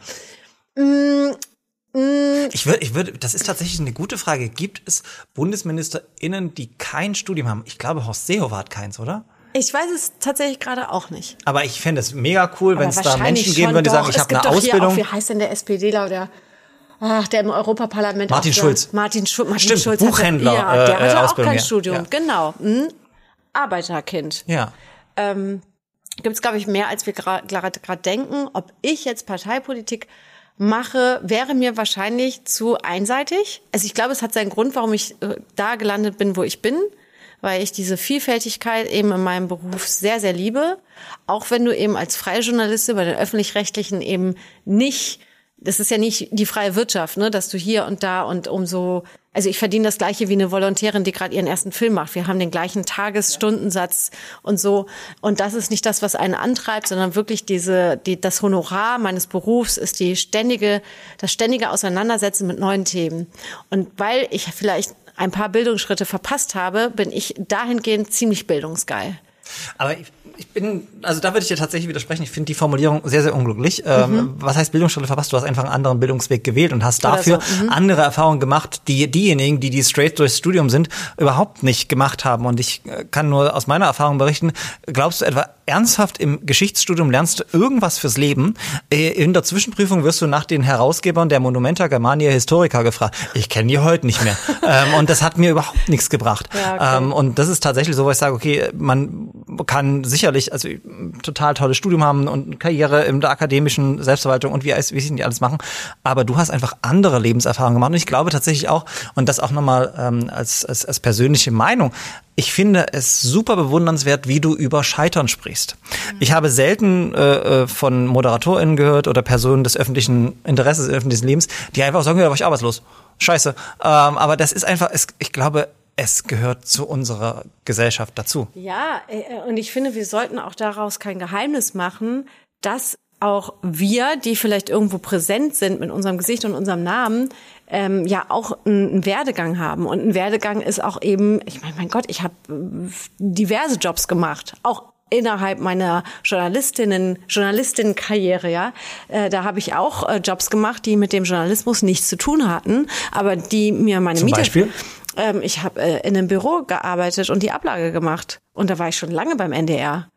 Ich würde, ich würde, das ist tatsächlich eine gute Frage. Gibt es BundesministerInnen, die kein Studium haben? Ich glaube, Horst Seehofer hat keins, oder? Ich weiß es tatsächlich gerade auch nicht. Aber ich fände es mega cool, wenn es da Menschen geben würden, die sagen, ich Es habe gibt eine doch hier Ausbildung. Auch, wie heißt denn der SPDler oder ach, der im Europaparlament Martin auch, der- Schulz. Martin, Schu Martin Stimmt, Schulz Buchhändler, hatte, ja, der äh, hatte auch Ausbildung, kein ja. Studium, Ja. genau. Hm? Arbeiterkind. Ja. ähm, gibt es, glaube ich, mehr, als wir gerade gerade denken. Ob ich jetzt Parteipolitik mache, wäre mir wahrscheinlich zu einseitig. Also ich glaube, es hat seinen Grund, warum ich äh, da gelandet bin, wo ich bin, weil ich diese Vielfältigkeit eben in meinem Beruf sehr, sehr liebe. Auch wenn du eben als freie Journalistin bei den öffentlich-rechtlichen eben nicht das ist ja nicht die freie Wirtschaft, ne, dass du hier und da und umso, also ich verdiene das gleiche wie eine Volontärin, die gerade ihren ersten Film macht. Wir haben den gleichen Tagesstundensatz und so. Und das ist nicht das, was einen antreibt, sondern wirklich diese, die, das Honorar meines Berufs ist die ständige, das ständige Auseinandersetzen mit neuen Themen. Und weil ich vielleicht ein paar Bildungsschritte verpasst habe, bin ich dahingehend ziemlich bildungsgeil. Aber ich, ich bin, also da würde ich dir tatsächlich widersprechen. Ich finde die Formulierung sehr, sehr unglücklich. Ähm, was heißt Bildungsschritte verpasst? Du hast einfach einen anderen Bildungsweg gewählt und hast Mhm. Dafür so, mhm. andere Erfahrungen gemacht, die diejenigen, die die straight durchs Studium sind, überhaupt nicht gemacht haben. Und ich äh, kann nur aus meiner Erfahrung berichten, glaubst du etwa ernsthaft im Geschichtsstudium lernst du irgendwas fürs Leben? Äh, In der Zwischenprüfung wirst du nach den Herausgebern der Monumenta Germania Historica gefragt. Ich kenne die heute nicht mehr. ähm, und das hat mir überhaupt nichts gebracht. Ja, okay. ähm, und das ist tatsächlich so, wo ich sage, okay, man kann sicherlich also total tolles Studium haben und Karriere in der akademischen Selbstverwaltung und wie, wie sie die alles machen, aber du hast einfach andere Lebenserfahrungen gemacht und ich glaube tatsächlich auch und das auch nochmal ähm, als, als, als persönliche Meinung, ich finde es super bewundernswert, wie du über Scheitern sprichst. Ich habe selten äh, äh, von ModeratorInnen gehört oder Personen des öffentlichen Interesses, des öffentlichen Lebens, die einfach sagen, ja, da war ich arbeitslos. Scheiße. Ähm, aber das ist einfach, es, ich glaube, es gehört zu unserer Gesellschaft dazu. Ja, äh, und ich finde, wir sollten auch daraus kein Geheimnis machen, dass auch wir, die vielleicht irgendwo präsent sind mit unserem Gesicht und unserem Namen, ähm, ja auch einen Werdegang haben. Und ein Werdegang ist auch eben, ich meine, mein Gott, ich habe äh, diverse Jobs gemacht, auch innerhalb meiner Journalistinnen Journalistinnenkarriere, ja, äh, da habe ich auch äh, Jobs gemacht, die mit dem Journalismus nichts zu tun hatten, aber die mir meine Zum Miete Beispiel? ähm, ich habe äh, in einem Büro gearbeitet und die Ablage gemacht. Und da war ich schon lange beim NDR.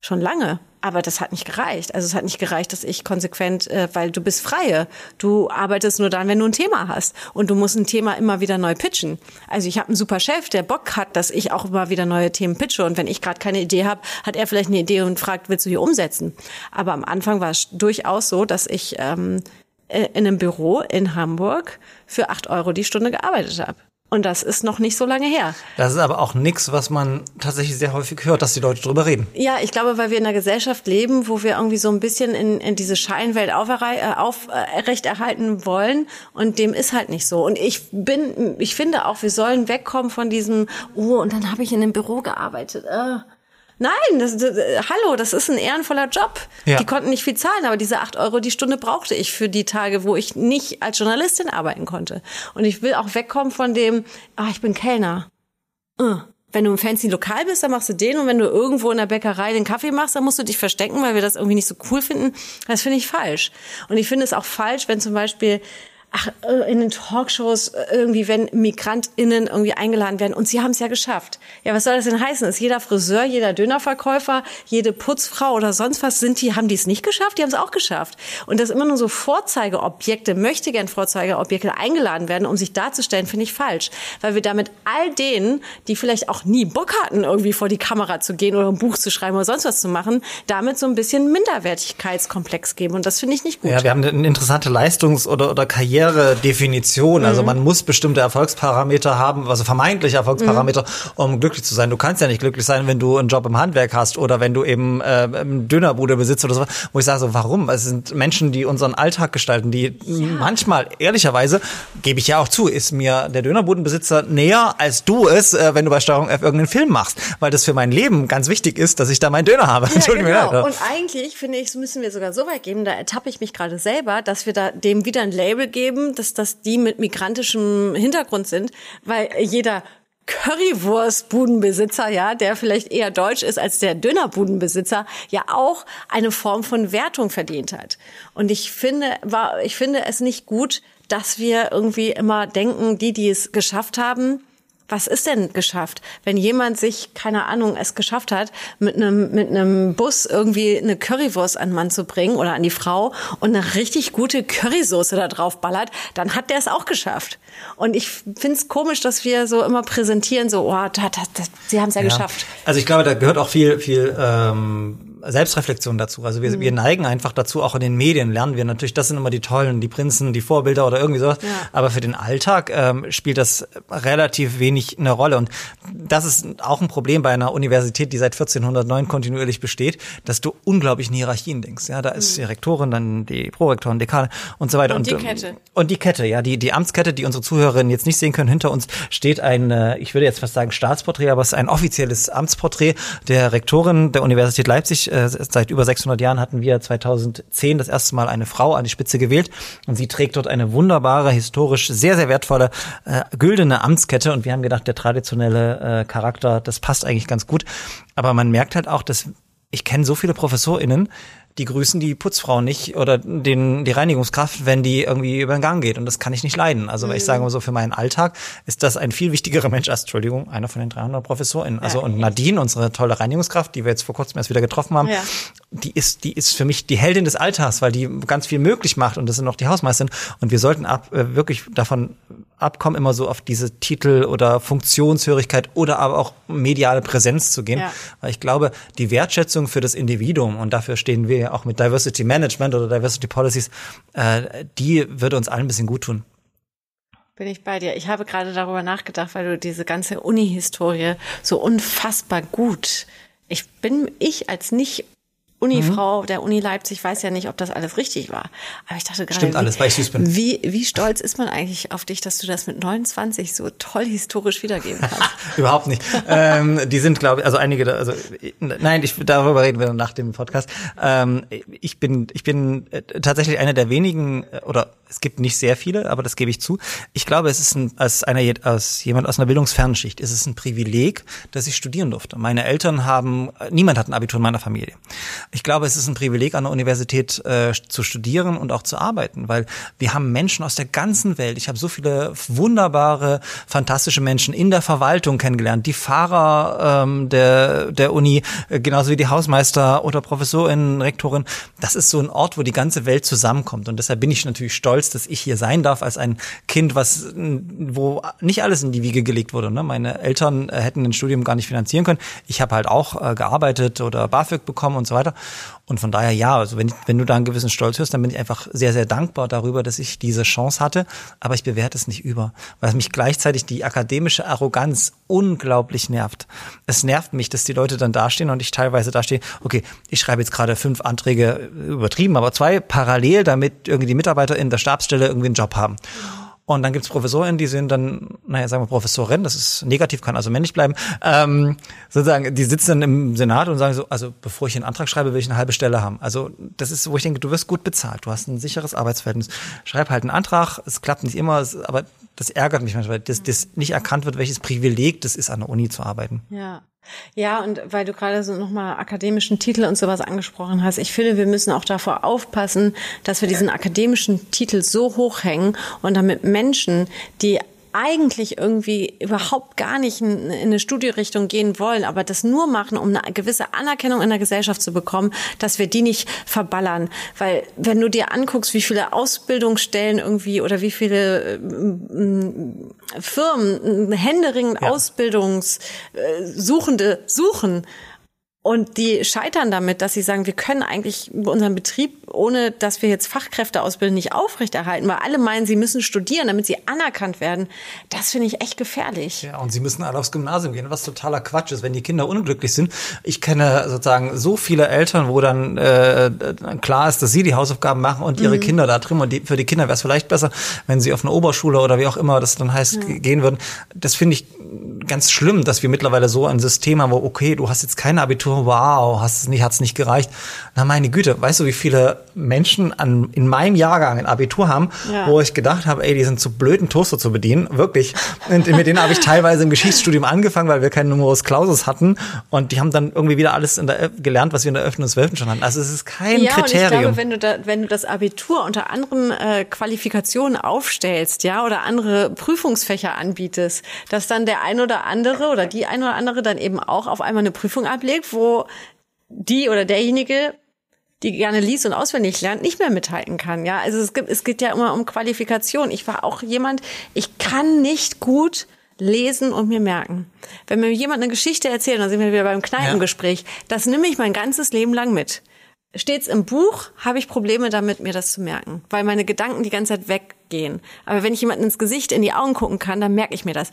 Schon lange. Aber das hat nicht gereicht. Also es hat nicht gereicht, dass ich konsequent, äh, weil du bist freie. Du arbeitest nur dann, wenn du ein Thema hast. Und du musst ein Thema immer wieder neu pitchen. Also ich habe einen super Chef, der Bock hat, dass ich auch immer wieder neue Themen pitche. Und wenn ich gerade keine Idee habe, hat er vielleicht eine Idee und fragt, willst du hier umsetzen? Aber am Anfang war es durchaus so, dass ich ähm, äh, in einem Büro in Hamburg für acht Euro die Stunde gearbeitet habe. Und das ist noch nicht so lange her. Das ist aber auch nichts, was man tatsächlich sehr häufig hört, dass die Leute drüber reden. Ja, ich glaube, weil wir in einer Gesellschaft leben, wo wir irgendwie so ein bisschen in, in diese Scheinwelt auferrei- äh, aufrechterhalten wollen und dem ist halt nicht so. Und ich bin, ich finde auch, wir sollen wegkommen von diesem, oh, und dann habe ich in einem Büro gearbeitet. Äh. Nein, das, das, äh, hallo, das ist ein ehrenvoller Job. Ja. Die konnten nicht viel zahlen, aber diese acht Euro die Stunde brauchte ich für die Tage, wo ich nicht als Journalistin arbeiten konnte. Und ich will auch wegkommen von dem, ah, ich bin Kellner. Äh. Wenn du im fancy Lokal bist, dann machst du den und wenn du irgendwo in der Bäckerei den Kaffee machst, dann musst du dich verstecken, weil wir das irgendwie nicht so cool finden. Das finde ich falsch. Und ich finde es auch falsch, wenn zum Beispiel ach, äh, in den Talkshows äh, irgendwie, wenn MigrantInnen irgendwie eingeladen werden und sie haben es ja geschafft. Ja, was soll das denn heißen? Ist jeder Friseur, jeder Dönerverkäufer, jede Putzfrau oder sonst was, sind die, haben die es nicht geschafft? Die haben es auch geschafft. Und dass immer nur so Vorzeigeobjekte, möchte gern Vorzeigeobjekte eingeladen werden, um sich darzustellen, finde ich falsch. Weil wir damit all denen, die vielleicht auch nie Bock hatten, irgendwie vor die Kamera zu gehen oder ein Buch zu schreiben oder sonst was zu machen, damit so ein bisschen Minderwertigkeitskomplex geben. Und das finde ich nicht gut. Ja, wir haben eine interessante Leistungs- oder, oder Karrieredefinition. Also man muss bestimmte Erfolgsparameter haben, also vermeintliche Erfolgsparameter, um glücklich zu sein. Du kannst ja nicht glücklich sein, wenn du einen Job im Handwerk hast oder wenn du eben äh, eine Dönerbude besitzt oder so. Wo ich sage so, warum? Es sind Menschen, die unseren Alltag gestalten, die manchmal, ehrlicherweise, gebe ich ja auch zu, ist mir der Dönerbudenbesitzer näher, als du es, äh, wenn du bei Steuerung F irgendeinen Film machst. Weil das für mein Leben ganz wichtig ist, dass ich da meinen Döner habe. Ja, Entschuldigung. genau. ja. Und eigentlich, finde ich, müssen wir sogar so weit geben, da ertappe ich mich gerade selber, dass wir da dem wieder ein Label geben, dass das die mit migrantischem Hintergrund sind, weil jeder Currywurstbudenbesitzer, ja, der vielleicht eher deutsch ist als der Dönerbudenbesitzer, ja auch eine Form von Wertung verdient hat. Und ich finde, war, ich finde es nicht gut, dass wir irgendwie immer denken, die, die es geschafft haben, was ist denn geschafft? Wenn jemand sich, keine Ahnung, es geschafft hat, mit einem, mit einem Bus irgendwie eine Currywurst an den Mann zu bringen oder an die Frau und eine richtig gute Currysoße da drauf ballert, dann hat der es auch geschafft. Und ich find's komisch, dass wir so immer präsentieren, so, oh, da, da, da, sie haben es ja, ja, geschafft. Also ich glaube, da gehört auch viel, viel ähm, Selbstreflexion dazu. Also wir, mhm. wir neigen einfach dazu, auch in den Medien lernen wir natürlich, das sind immer die Tollen, die Prinzen, die Vorbilder oder irgendwie sowas. Ja. Aber für den Alltag ähm, spielt das relativ wenig eine Rolle. Und das ist auch ein Problem bei einer Universität, die seit 1409 kontinuierlich besteht, dass du unglaublich in Hierarchien denkst. Ja, da ist mhm. die Rektorin, dann die Prorektorin, Dekane und so weiter. Und, und die Kette. Und die Kette, ja, die, die Amtskette, die unsere Zuhörerinnen jetzt nicht sehen können. Hinter uns steht ein, äh, ich würde jetzt fast sagen Staatsporträt, aber es ist ein offizielles Amtsporträt der Rektorin der Universität Leipzig, äh, seit über 600 Jahren hatten wir 2010 das erste Mal eine Frau an die Spitze gewählt und sie trägt dort eine wunderbare, historisch sehr, sehr wertvolle, äh, güldene Amtskette und wir haben gedacht, der traditionelle äh, Charakter, das passt eigentlich ganz gut. Aber man merkt halt auch, dass ich kenne so viele ProfessorInnen, die grüßen die Putzfrau nicht oder den, die Reinigungskraft, wenn die irgendwie über den Gang geht. Und das kann ich nicht leiden. Also, weil ich sage mal so, für meinen Alltag ist das ein viel wichtigerer Mensch als, Entschuldigung, einer von den 300 ProfessorInnen. Also, und Nadine, unsere tolle Reinigungskraft, die wir jetzt vor kurzem erst wieder getroffen haben, ja. die ist, die ist für mich die Heldin des Alltags, weil die ganz viel möglich macht und das sind auch die Hausmeisterin. Und wir sollten ab, äh, wirklich davon abkommen, immer so auf diese Titel oder Funktionshörigkeit oder aber auch mediale Präsenz zu gehen. Ja. Weil ich glaube, die Wertschätzung für das Individuum, und dafür stehen wir ja auch mit Diversity Management oder Diversity Policies, äh, die würde uns allen ein bisschen gut tun. Bin ich bei dir. Ich habe gerade darüber nachgedacht, weil du diese ganze Uni-Historie so unfassbar gut ich bin ich als nicht Unifrau mhm. der Uni Leipzig weiß ja nicht, ob das alles richtig war. Aber ich dachte gerade, Stimmt alles, weil ich süß bin. Wie, wie stolz ist man eigentlich auf dich, dass du das mit 29 so toll historisch wiedergeben kannst? Überhaupt nicht. ähm, die sind, glaube ich, also einige, also nein, ich, darüber reden wir nach dem Podcast. Ähm, ich bin, ich bin äh, tatsächlich einer der wenigen, äh, oder es gibt nicht sehr viele, aber das gebe ich zu. Ich glaube, es ist ein, als einer, als jemand aus einer bildungsfernen Schicht, ist es ein Privileg, dass ich studieren durfte. Meine Eltern haben, niemand hat ein Abitur in meiner Familie ich glaube, es ist ein Privileg, an der Universität äh, zu studieren und auch zu arbeiten, weil wir haben Menschen aus der ganzen Welt. Ich habe so viele wunderbare, fantastische Menschen in der Verwaltung kennengelernt, die Fahrer ähm, der, der Uni, äh, genauso wie die Hausmeister oder Professorinnen, Rektorin. Das ist so ein Ort, wo die ganze Welt zusammenkommt. Und deshalb bin ich natürlich stolz, dass ich hier sein darf als ein Kind, was wo nicht alles in die Wiege gelegt wurde. Ne? Meine Eltern äh, hätten ein Studium gar nicht finanzieren können. Ich habe halt auch äh, gearbeitet oder BAföG bekommen und so weiter. Und von daher ja, also wenn, wenn du da einen gewissen Stolz hörst, dann bin ich einfach sehr, sehr dankbar darüber, dass ich diese Chance hatte. Aber ich bewerte es nicht über, weil mich gleichzeitig die akademische Arroganz unglaublich nervt. Es nervt mich, dass die Leute dann dastehen und ich teilweise dastehe, okay, ich schreibe jetzt gerade fünf Anträge, übertrieben, aber zwei parallel, damit irgendwie die Mitarbeiter in der Stabsstelle irgendwie einen Job haben. Und dann gibt's Professorinnen, die sind dann, naja, sagen wir Professorin, das ist negativ, kann also männlich bleiben, ähm, sozusagen, die sitzen dann im Senat und sagen so, also bevor ich einen Antrag schreibe, will ich eine halbe Stelle haben. Also das ist, wo ich denke, du wirst gut bezahlt, du hast ein sicheres Arbeitsverhältnis. Schreib halt einen Antrag, es klappt nicht immer, aber das ärgert mich manchmal, dass das nicht erkannt wird, welches Privileg das ist, an der Uni zu arbeiten. Ja. Ja, und weil du gerade so nochmal akademischen Titel und sowas angesprochen hast, ich finde, wir müssen auch davor aufpassen, dass wir diesen akademischen Titel so hochhängen und damit Menschen, die eigentlich irgendwie überhaupt gar nicht in eine Studierichtung gehen wollen, aber das nur machen, um eine gewisse Anerkennung in der Gesellschaft zu bekommen, dass wir die nicht verballern. Weil wenn du dir anguckst, wie viele Ausbildungsstellen irgendwie oder wie viele äh, Firmen händeringend ja. Ausbildungssuchende suchen, und die scheitern damit, dass sie sagen, wir können eigentlich unseren Betrieb, ohne dass wir jetzt Fachkräfte ausbilden, nicht aufrechterhalten, weil alle meinen, sie müssen studieren, damit sie anerkannt werden. Das finde ich echt gefährlich. Ja, und sie müssen alle aufs Gymnasium gehen, was totaler Quatsch ist, wenn die Kinder unglücklich sind. Ich kenne sozusagen so viele Eltern, wo dann äh, klar ist, dass sie die Hausaufgaben machen und ihre mhm. Kinder da drin. Und die, für die Kinder wäre es vielleicht besser, wenn sie auf eine Oberschule oder wie auch immer das dann heißt, mhm. gehen würden. Das finde ich ganz schlimm, dass wir mittlerweile so ein System haben, wo, okay, du hast jetzt keine Abitur so, wow, hast es nicht, hat's nicht gereicht. Na meine Güte, weißt du, wie viele Menschen an, in meinem Jahrgang ein Abitur haben, Ja. wo ich gedacht habe, ey, die sind zu blöd, einen Toaster zu bedienen, wirklich. Und mit denen habe ich teilweise im Geschichtsstudium angefangen, weil wir keinen Numerus Clausus hatten und die haben dann irgendwie wieder alles in der, Ö- gelernt, was wir in der 11. und 12. schon hatten. Also es ist kein ja, und ich Kriterium. glaube, wenn du da, wenn du das Abitur unter anderen äh, Qualifikationen aufstellst, ja, oder andere Prüfungsfächer anbietest, dass dann der ein oder andere oder die ein oder andere dann eben auch auf einmal eine Prüfung ablegt, wo die oder derjenige die gerne liest und auswendig lernt, nicht mehr mithalten kann. Ja, also es gibt, es geht ja immer um Qualifikation. Ich war auch jemand, ich kann nicht gut lesen und mir merken. Wenn mir jemand eine Geschichte erzählt, dann sind wir wieder beim Kneipengespräch, das nehme ich mein ganzes Leben lang mit. Steht's im Buch, habe ich Probleme damit, mir das zu merken, weil meine Gedanken die ganze Zeit weggehen. Aber wenn ich jemanden ins Gesicht, in die Augen gucken kann, dann merke ich mir das.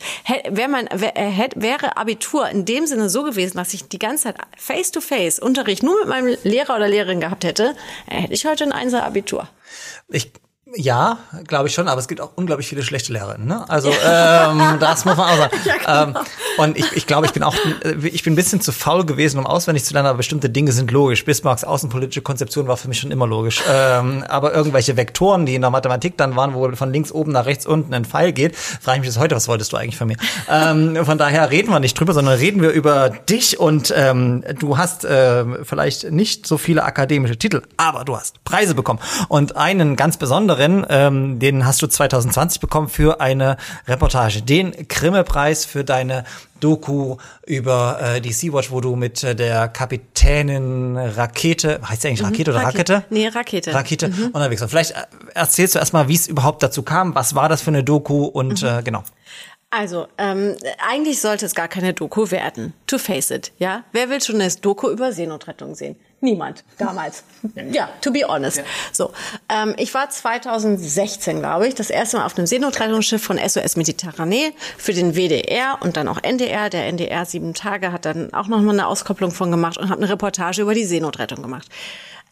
Wäre mein, äh, wäre Abitur in dem Sinne so gewesen, dass ich die ganze Zeit face-to-face Unterricht nur mit meinem Lehrer oder Lehrerin gehabt hätte, äh, hätte ich heute ein Einser Abitur. Ich, ja, glaube ich schon, aber es gibt auch unglaublich viele schlechte Lehrerinnen. Ne? Also ähm, das muss man auch sagen. ähm, und ich, ich glaube, ich bin auch, äh, ich bin ein bisschen zu faul gewesen, um auswendig zu lernen, aber bestimmte Dinge sind logisch. Bismarcks außenpolitische Konzeption war für mich schon immer logisch. Ähm, aber irgendwelche Vektoren, die in der Mathematik dann waren, wo von links oben nach rechts unten ein Pfeil geht, frage ich mich bis heute, was wolltest du eigentlich von mir? ähm, von daher reden wir nicht drüber, sondern reden wir über dich und ähm, du hast ähm, vielleicht nicht so viele akademische Titel, aber du hast Preise bekommen. Und einen ganz besonderen, ähm, den hast du 2020 bekommen für eine Reportage, den Grimme-Preis für deine Doku über äh, die Sea-Watch, wo du mit äh, der Kapitänin Rakete, heißt sie eigentlich Rakete oder Rakete? Nee, Rakete. Rakete unterwegs war. Vielleicht äh, erzählst du erstmal, wie es überhaupt dazu kam, was war das für eine Doku und äh, genau. Also, ähm, eigentlich sollte es gar keine Doku werden. To face it, ja. Wer will schon eine Doku über Seenotrettung sehen? Niemand, damals. Ja, to be honest. So, ähm, ich war 2016, glaube ich, das erste Mal auf einem Seenotrettungsschiff von SOS Mediterranee für den WDR und dann auch NDR. Der NDR sieben Tage hat dann auch noch mal eine Auskopplung von gemacht und habe eine Reportage über die Seenotrettung gemacht.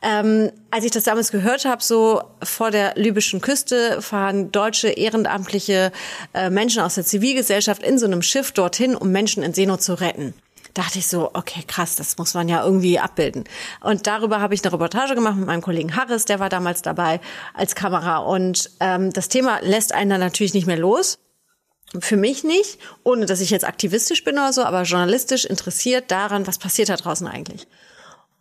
Ähm, als ich das damals gehört habe, so vor der libyschen Küste fahren deutsche ehrenamtliche äh, Menschen aus der Zivilgesellschaft in so einem Schiff dorthin, um Menschen in Seenot zu retten. Dachte ich so, okay, krass, das muss man ja irgendwie abbilden. Und darüber habe ich eine Reportage gemacht mit meinem Kollegen Harris, der war damals dabei als Kamera. Und ähm, das Thema lässt einen dann natürlich nicht mehr los. Für mich nicht, ohne dass ich jetzt aktivistisch bin oder so, aber journalistisch interessiert daran, was passiert da draußen eigentlich.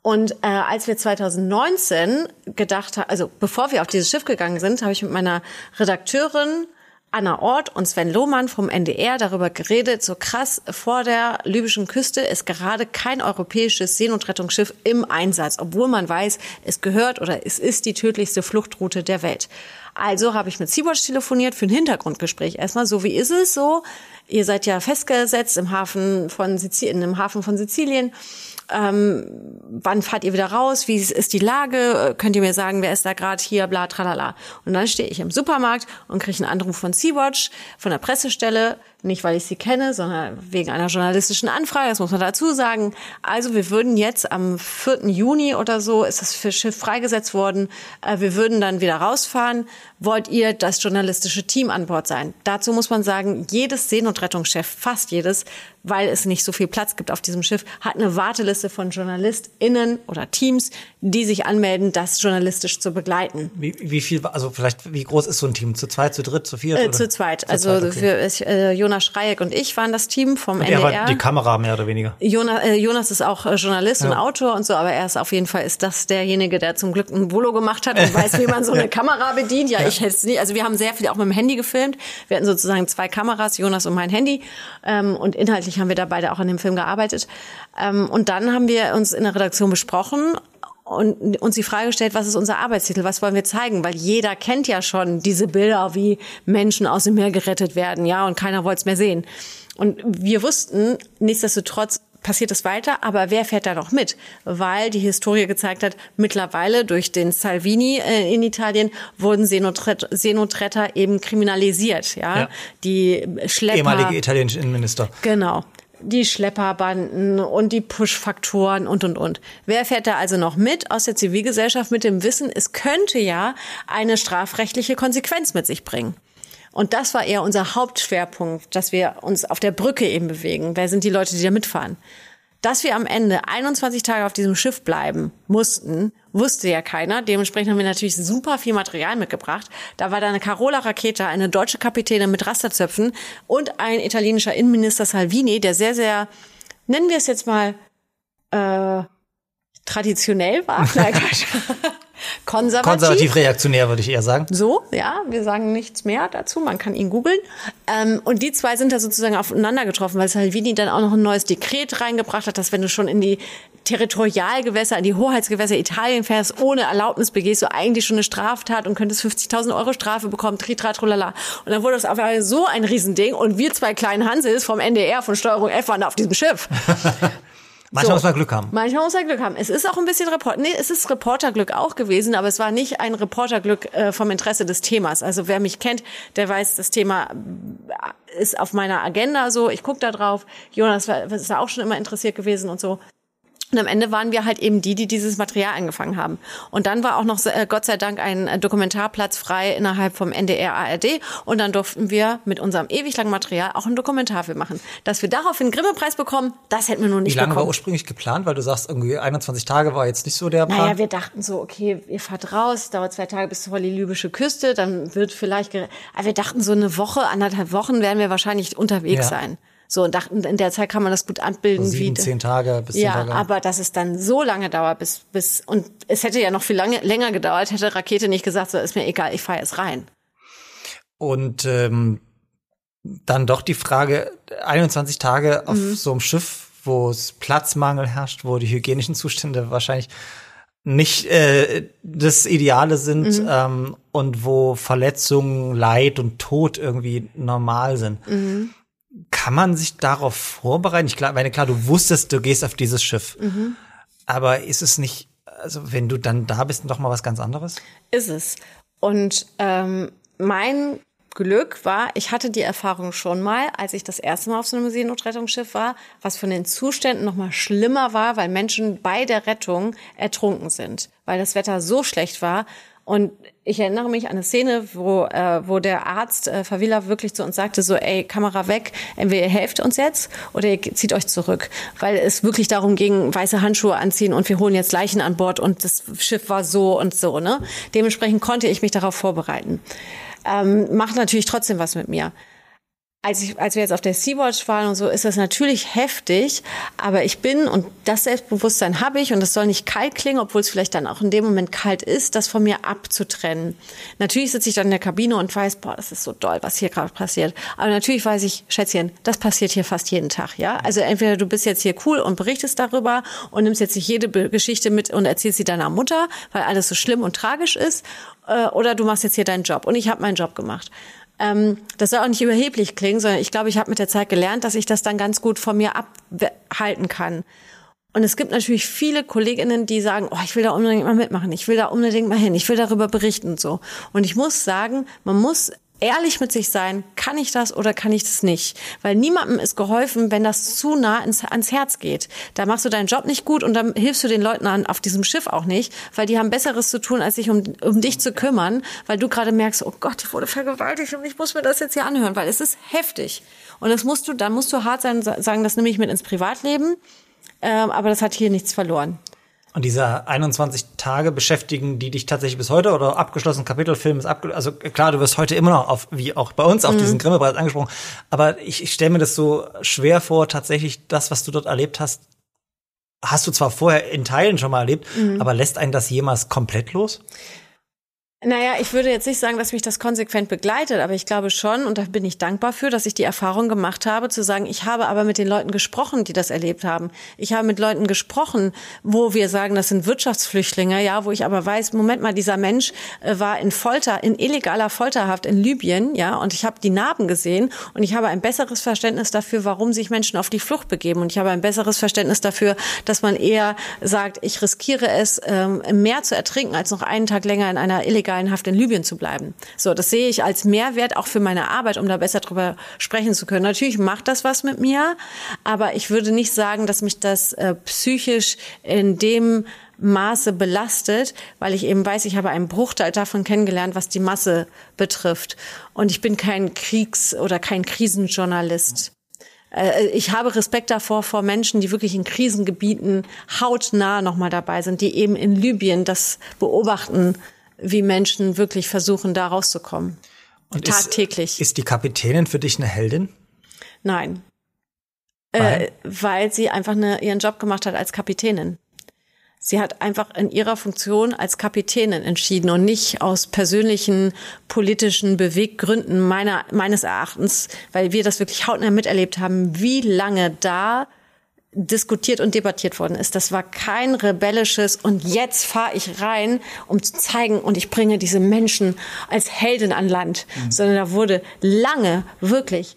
Und äh, als wir 2019 gedacht haben, also bevor wir auf dieses Schiff gegangen sind, habe ich mit meiner Redakteurin Anna Ort und Sven Lohmann vom NDR darüber geredet, so krass, vor der libyschen Küste ist gerade kein europäisches Seenotrettungsschiff im Einsatz, obwohl man weiß, es gehört oder es ist die tödlichste Fluchtroute der Welt. Also habe ich mit Sea-Watch telefoniert für ein Hintergrundgespräch. Erstmal so, wie ist es so? Ihr seid ja festgesetzt im Hafen von Sizilien, im Hafen von Sizilien. Ähm, wann fahrt ihr wieder raus? Wie ist die Lage? Könnt ihr mir sagen, wer ist da gerade hier? Bla, tralala. Und dann stehe ich im Supermarkt und kriege einen Anruf von Sea-Watch, von der Pressestelle. Nicht, weil ich sie kenne, sondern wegen einer journalistischen Anfrage. Das muss man dazu sagen. Also wir würden jetzt am 4. Juni oder so ist das für Schiff freigesetzt worden. Äh, Wir würden dann wieder rausfahren. Wollt ihr das journalistische Team an Bord sein? Dazu muss man sagen, jedes Seenotrettungsschiff, fast jedes, weil es nicht so viel Platz gibt auf diesem Schiff, hat eine Warteliste von JournalistInnen oder Teams, die sich anmelden, das journalistisch zu begleiten. Wie, wie viel, also vielleicht, wie groß ist so ein Team? Zu zweit, zu dritt, zu viert? Äh, zu zweit. Zu also zweit, okay. für, ich, äh, Jonas Schreieck und ich waren das Team vom Er NDR. war die Kamera mehr oder weniger. Jonas, äh, Jonas ist auch äh, Journalist und Ja. Autor und so, aber er ist auf jeden Fall ist das derjenige, der zum Glück ein Volo gemacht hat und weiß, wie man so eine Kamera bedient. Ja, ich hätte es nicht. Also wir haben sehr viel auch mit dem Handy gefilmt. Wir hatten sozusagen zwei Kameras, Jonas und mein Handy. Ähm, und inhaltlich haben wir da beide auch an dem Film gearbeitet. Ähm, und dann haben wir uns in der Redaktion besprochen und uns die Frage gestellt, was ist unser Arbeitstitel, was wollen wir zeigen? Weil jeder kennt ja schon diese Bilder, wie Menschen aus dem Meer gerettet werden, ja, und keiner wollte es mehr sehen. Und wir wussten, nichtsdestotrotz passiert es weiter, aber wer fährt da noch mit? Weil die Historie gezeigt hat, mittlerweile durch den Salvini äh, in Italien wurden Seenotret Seenotretter eben kriminalisiert, ja. Ja. Die Schlepper. Ehemalige italienische Innenminister. Genau. Die Schlepperbanden und die Push-Faktoren und, und, und. Wer fährt da also noch mit aus der Zivilgesellschaft mit dem Wissen, es könnte ja eine strafrechtliche Konsequenz mit sich bringen? Und das war eher unser Hauptschwerpunkt, dass wir uns auf der Brücke eben bewegen. Wer sind die Leute, die da mitfahren? Dass wir am Ende 21 Tage auf diesem Schiff bleiben mussten, wusste ja keiner. Dementsprechend haben wir natürlich super viel Material mitgebracht. Da war da eine Carola-Rakete, eine deutsche Kapitänin mit Rasterzöpfen und ein italienischer Innenminister Salvini, der sehr, sehr, nennen wir es jetzt mal, äh, traditionell war. Konservativ. Konservativ reaktionär, würde ich eher sagen. So, ja, wir sagen nichts mehr dazu, man kann ihn googeln. Ähm, und die zwei sind da sozusagen aufeinander getroffen, weil Salvini dann auch noch ein neues Dekret reingebracht hat, dass wenn du schon in die Territorialgewässer, in die Hoheitsgewässer Italien fährst, ohne Erlaubnis begehst du eigentlich schon eine Straftat und könntest 50.000 Euro Strafe bekommen, tritra, trulala. Und dann wurde das auf einmal so ein Riesending und wir zwei kleinen Hansels vom NDR, von Steuerung F waren da auf diesem Schiff. Manchmal So. muss man Glück haben. Manchmal muss er Glück haben. Es ist auch ein bisschen Report, nee, es ist Reporterglück auch gewesen, aber es war nicht ein Reporterglück äh, vom Interesse des Themas. Also wer mich kennt, der weiß, das Thema äh, ist auf meiner Agenda so. Ich gucke da drauf. Jonas war, ist da auch schon immer interessiert gewesen und so. Und am Ende waren wir halt eben die, die dieses Material angefangen haben. Und dann war auch noch äh, Gott sei Dank ein äh, Dokumentarplatz frei innerhalb vom NDR ARD. Und dann durften wir mit unserem ewig langen Material auch einen Dokumentarfilm machen. Dass wir daraufhin einen Grimme-Preis bekommen, das hätten wir noch Wie nicht lange war bekommen. ursprünglich geplant? Weil du sagst, irgendwie 21 Tage war jetzt nicht so der Plan. Naja, wir dachten so, okay, ihr fahrt raus, dauert zwei Tage bis zur libysche Küste, dann wird vielleicht, aber wir dachten so eine Woche, anderthalb Wochen werden wir wahrscheinlich unterwegs Ja. sein. So, und dachten, in der Zeit kann man das gut abbilden. so sieben, wie, zehn Tage bis ja, Tage. aber dass es dann so lange dauert, bis, bis, und es hätte ja noch viel lange, länger gedauert, hätte Rakete nicht gesagt, so ist mir egal, ich fahre jetzt rein. Und ähm, dann doch die Frage, 21 Tage auf Mhm. so einem Schiff, wo es Platzmangel herrscht, wo die hygienischen Zustände wahrscheinlich nicht äh, das Ideale sind Mhm. ähm, und wo Verletzungen, Leid und Tod irgendwie normal sind. Mhm. Kann man sich darauf vorbereiten? Ich meine klar, du wusstest, du gehst auf dieses Schiff. Mhm. Aber ist es nicht, also wenn du dann da bist, doch mal was ganz anderes? Ist es. Und ähm, mein Glück war, ich hatte die Erfahrung schon mal, als ich das erste Mal auf so einem Seenotrettungsschiff war, was von den Zuständen noch mal schlimmer war, weil Menschen bei der Rettung ertrunken sind, weil das Wetter so schlecht war. Und ich erinnere mich an eine Szene, wo, äh, wo der Arzt äh, Favila wirklich zu uns sagte, so, ey, Kamera weg, entweder ihr helft uns jetzt oder ihr zieht euch zurück. Weil es wirklich darum ging, weiße Handschuhe anziehen und wir holen jetzt Leichen an Bord und das Schiff war so und so. Ne? Dementsprechend konnte ich mich darauf vorbereiten. Ähm, macht natürlich trotzdem was mit mir als, ich, als wir jetzt auf der Sea-Watch waren und so, ist das natürlich heftig, aber ich bin, und das Selbstbewusstsein habe ich, und das soll nicht kalt klingen, obwohl es vielleicht dann auch in dem Moment kalt ist, das von mir abzutrennen. Natürlich sitze ich dann in der Kabine und weiß, boah, das ist so doll, was hier gerade passiert. Aber natürlich weiß ich, Schätzchen, das passiert hier fast jeden Tag, ja? Also entweder du bist jetzt hier cool und berichtest darüber und nimmst jetzt nicht jede Geschichte mit und erzählst sie deiner Mutter, weil alles so schlimm und tragisch ist, äh, oder du machst jetzt hier deinen Job. Und ich habe meinen Job gemacht. Ähm, das soll auch nicht überheblich klingen, sondern ich glaube, ich habe mit der Zeit gelernt, dass ich das dann ganz gut von mir abhalten kann. Und es gibt natürlich viele Kolleginnen, die sagen, oh, ich will da unbedingt mal mitmachen, ich will da unbedingt mal hin, ich will darüber berichten und so. Und ich muss sagen, man muss ehrlich mit sich sein, kann ich das oder kann ich das nicht? Weil niemandem ist geholfen, wenn das zu nah ins, ans Herz geht. Da machst du deinen Job nicht gut und dann hilfst du den Leuten an, auf diesem Schiff auch nicht, weil die haben Besseres zu tun, als sich um, um dich zu kümmern, weil du gerade merkst, oh Gott, ich wurde vergewaltigt und ich muss mir das jetzt hier anhören, weil es ist heftig. Und das musst du, dann musst du hart sein, sagen, das nehme ich mit ins Privatleben, ähm, aber das hat hier nichts verloren. Und diese 21 Tage beschäftigen die dich tatsächlich bis heute? Oder abgeschlossen Kapitelfilm ist abge also klar, du wirst heute immer noch auf wie auch bei uns auf diesen Grimme-Preis angesprochen, aber ich, ich stelle mir das so schwer vor, tatsächlich das, was du dort erlebt hast, hast du zwar vorher in Teilen schon mal erlebt, aber lässt einen das jemals komplett los? Naja, ich würde jetzt nicht sagen, dass mich das konsequent begleitet, aber ich glaube schon, und da bin ich dankbar für, dass ich die Erfahrung gemacht habe, zu sagen, ich habe aber mit den Leuten gesprochen, die das erlebt haben. Ich habe mit Leuten gesprochen, wo wir sagen, das sind Wirtschaftsflüchtlinge, ja, wo ich aber weiß, Moment mal, dieser Mensch äh, war in Folter, in illegaler Folterhaft in Libyen, ja, und ich habe die Narben gesehen und ich habe ein besseres Verständnis dafür, warum sich Menschen auf die Flucht begeben und ich habe ein besseres Verständnis dafür, dass man eher sagt, ich riskiere es, ähm, mehr zu ertrinken, als noch einen Tag länger in einer illegalen Haft in Libyen zu bleiben. So, das sehe ich als Mehrwert auch für meine Arbeit, um da besser drüber sprechen zu können. Natürlich macht das was mit mir, aber ich würde nicht sagen, dass mich das äh, psychisch in dem Maße belastet, weil ich eben weiß, ich habe einen Bruchteil davon kennengelernt, was die Masse betrifft. Und ich bin kein Kriegs- oder kein Krisenjournalist. Äh, ich habe Respekt davor vor Menschen, die wirklich in Krisengebieten hautnah nochmal dabei sind, die eben in Libyen das beobachten, wie Menschen wirklich versuchen, da rauszukommen. Und Tagtäglich. Ist, ist die Kapitänin für dich eine Heldin? Nein. Weil? Äh, weil sie einfach eine, ihren Job gemacht hat als Kapitänin. Sie hat einfach in ihrer Funktion als Kapitänin entschieden und nicht aus persönlichen politischen Beweggründen meiner, meines Erachtens, weil wir das wirklich hautnah miterlebt haben, wie lange da diskutiert und debattiert worden ist. Das war kein rebellisches und jetzt fahre ich rein, um zu zeigen und ich bringe diese Menschen als Helden an Land, sondern da wurde lange wirklich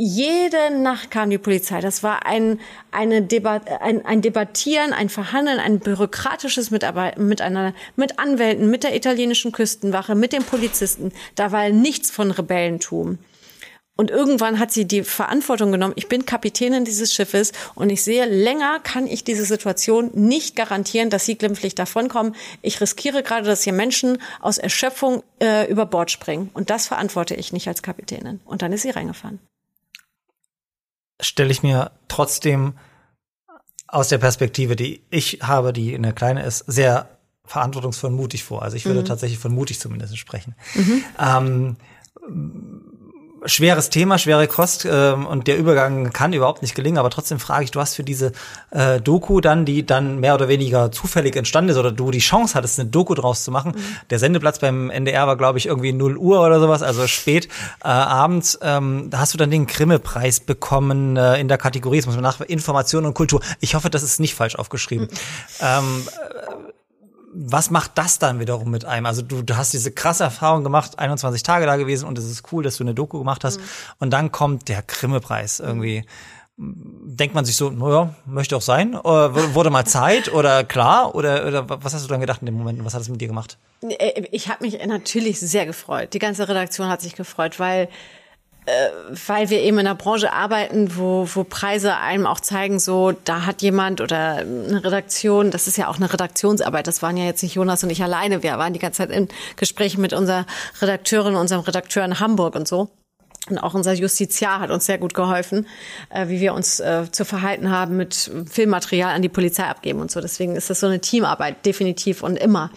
jede Nacht kam die Polizei. Das war ein, eine Debat, ein, ein Debattieren, ein Verhandeln, ein bürokratisches Mitarbeiten miteinander, mit Anwälten, mit der italienischen Küstenwache, mit den Polizisten. Da war nichts von Rebellentum. Und irgendwann hat sie die Verantwortung genommen. Ich bin Kapitänin dieses Schiffes und ich sehe, länger kann ich diese Situation nicht garantieren, dass sie glimpflich davonkommen. Ich riskiere gerade, dass hier Menschen aus Erschöpfung äh, über Bord springen. Und das verantworte ich nicht als Kapitänin. Und dann ist sie reingefahren. Stelle ich mir trotzdem aus der Perspektive, die ich habe, die eine kleine ist, sehr verantwortungsvoll mutig vor. Also ich würde tatsächlich von mutig zumindest sprechen. Ähm, schweres Thema, schwere Kost ähm, und der Übergang kann überhaupt nicht gelingen, aber trotzdem frage ich, du hast für diese äh, Doku dann, die dann mehr oder weniger zufällig entstanden ist oder du die Chance hattest, eine Doku draus zu machen. Der Sendeplatz beim NDR war, glaube ich, irgendwie 0 Uhr oder sowas, also spät äh, abends. Ähm, da hast du dann den Grimme-Preis bekommen äh, in der Kategorie, jetzt muss man nach Information und Kultur. Ich hoffe, das ist nicht falsch aufgeschrieben. Ähm, was macht das dann wiederum mit einem? Also du, du hast diese krasse Erfahrung gemacht, 21 Tage da gewesen und es ist cool, dass du eine Doku gemacht hast. Und dann kommt der Grimme-Preis irgendwie. Denkt man sich so, naja, möchte auch sein, oder wurde mal Zeit oder klar oder, oder was hast du dann gedacht in dem Moment und was hat es mit dir gemacht? Äh, Ich habe mich natürlich sehr gefreut. Die ganze Redaktion hat sich gefreut, weil weil wir eben in einer Branche arbeiten, wo, wo Preise einem auch zeigen, so da hat jemand oder eine Redaktion, das ist ja auch eine Redaktionsarbeit, das waren ja jetzt nicht Jonas und ich alleine, wir waren die ganze Zeit in Gesprächen mit unserer Redakteurin, unserem Redakteur in Hamburg und so. Und auch unser Justiziar hat uns sehr gut geholfen, äh, wie wir uns äh, zu verhalten haben mit Filmmaterial an die Polizei abgeben und so. Deswegen ist das so eine Teamarbeit, definitiv und immer.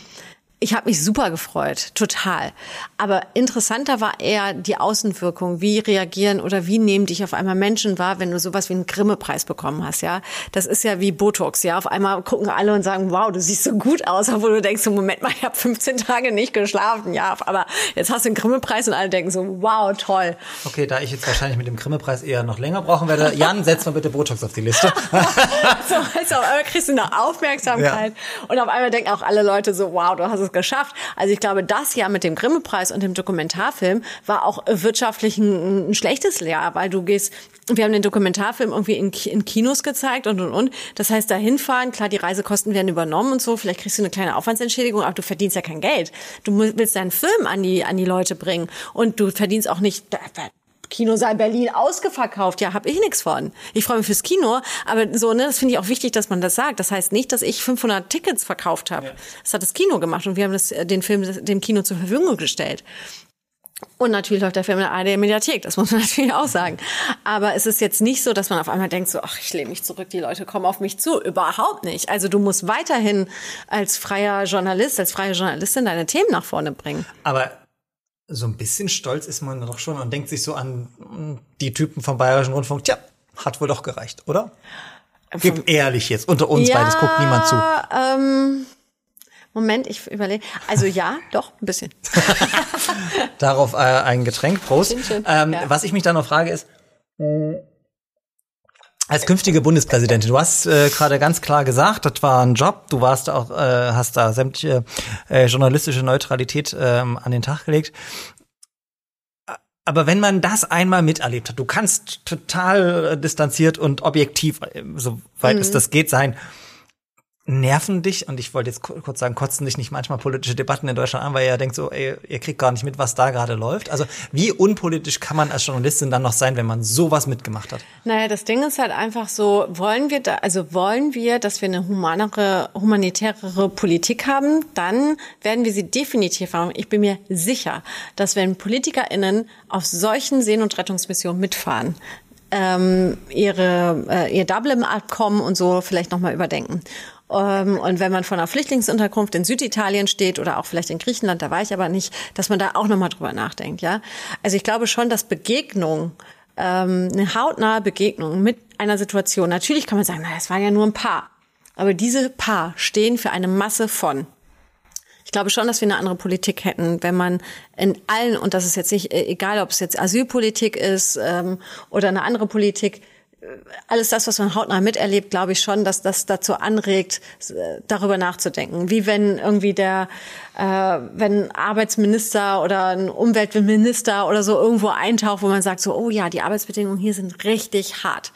Ich habe mich super gefreut, total. Aber interessanter war eher die Außenwirkung. Wie reagieren oder wie nehmen dich auf einmal Menschen wahr, wenn du sowas wie einen Grimme-Preis bekommen hast, ja? Das ist ja wie Botox, ja? Auf einmal gucken alle und sagen, wow, du siehst so gut aus, obwohl du denkst, so, Moment mal, ich habe 15 Tage nicht geschlafen, ja? Aber jetzt hast du einen Grimme-Preis und alle denken so, wow, toll. Okay, da ich jetzt wahrscheinlich mit dem Grimme-Preis eher noch länger brauchen werde, Jan, setz mal bitte Botox auf die Liste. so, also auf einmal kriegst du eine Aufmerksamkeit und auf einmal denken auch alle Leute so, wow, du hast es geschafft. Also ich glaube, das Jahr mit dem Grimme-Preis und dem Dokumentarfilm war auch wirtschaftlich ein, ein schlechtes Jahr, weil du gehst, wir haben den Dokumentarfilm irgendwie in, in Kinos gezeigt und und und. Das heißt, da hinfahren, klar, die Reisekosten werden übernommen und so, vielleicht kriegst du eine kleine Aufwandsentschädigung, aber du verdienst ja kein Geld. Du willst deinen Film an die, an die Leute bringen und du verdienst auch nicht, Kinosaal Berlin ausgeverkauft. Ja, habe ich nichts von. Ich freue mich fürs Kino, aber so, ne, das finde ich auch wichtig, dass man das sagt. Das heißt nicht, dass ich 500 Tickets verkauft habe. Das hat das Kino gemacht und wir haben das, äh, den Film dem Kino zur Verfügung gestellt. Und natürlich läuft der Film in der ARD Mediathek, das muss man natürlich auch sagen. Aber es ist jetzt nicht so, dass man auf einmal denkt, so, ach, ich lehne mich zurück, die Leute kommen auf mich zu. Überhaupt nicht. Also du musst weiterhin als freier Journalist, als freie Journalistin deine Themen nach vorne bringen. Aber so ein bisschen stolz ist man doch schon und denkt sich so an mm, die Typen vom Bayerischen Rundfunk, tja, hat wohl doch gereicht, oder? Gib ehrlich jetzt, unter uns beides guckt niemand zu. Ähm, Moment, ich überlege. Also ja, doch, ein bisschen. Darauf äh, ein Getränk, Prost. Schön, schön. Ähm, Ja. Was ich mich dann noch frage ist, als künftige Bundespräsidentin, du hast äh, gerade ganz klar gesagt, das war ein Job, du warst auch, äh, hast da sämtliche äh, journalistische Neutralität ähm, an den Tag gelegt. Aber wenn man das einmal miterlebt hat, du kannst total äh, distanziert und objektiv, äh, soweit Mhm. es das geht, sein. Nerven dich, und ich wollte jetzt ku- kurz sagen, kotzen dich nicht manchmal politische Debatten in Deutschland an, weil ihr denkt so, ey, ihr kriegt gar nicht mit, was da gerade läuft. Also wie unpolitisch kann man als Journalistin dann noch sein, wenn man sowas mitgemacht hat? Naja, das Ding ist halt einfach so, wollen wir da, also wollen wir, dass wir eine humanere, humanitärere Politik haben, dann werden wir sie definitiv haben. Ich bin mir sicher, dass wenn PolitikerInnen auf solchen Seen- und Rettungsmissionen mitfahren, ähm, ihre, äh, ihr Dublin-Abkommen und so vielleicht nochmal überdenken. Ähm, und wenn man vor einer Flüchtlingsunterkunft in Süditalien steht oder auch vielleicht in Griechenland, da war ich aber nicht, dass man da auch nochmal drüber nachdenkt, ja. Also ich glaube schon, dass Begegnung, ähm, eine hautnahe Begegnung mit einer Situation, natürlich kann man sagen, na, das waren ja nur ein paar. Aber diese paar stehen für eine Masse von. Ich glaube schon, dass wir eine andere Politik hätten, wenn man in allen, und das ist jetzt nicht äh, egal, ob es jetzt Asylpolitik ist ähm, oder eine andere Politik, alles das, was man hautnah miterlebt, glaube ich schon, dass das dazu anregt, darüber nachzudenken. Wie wenn irgendwie der, äh, wenn Arbeitsminister oder ein Umweltminister oder so irgendwo eintaucht, wo man sagt so, oh ja, die Arbeitsbedingungen hier sind richtig hart.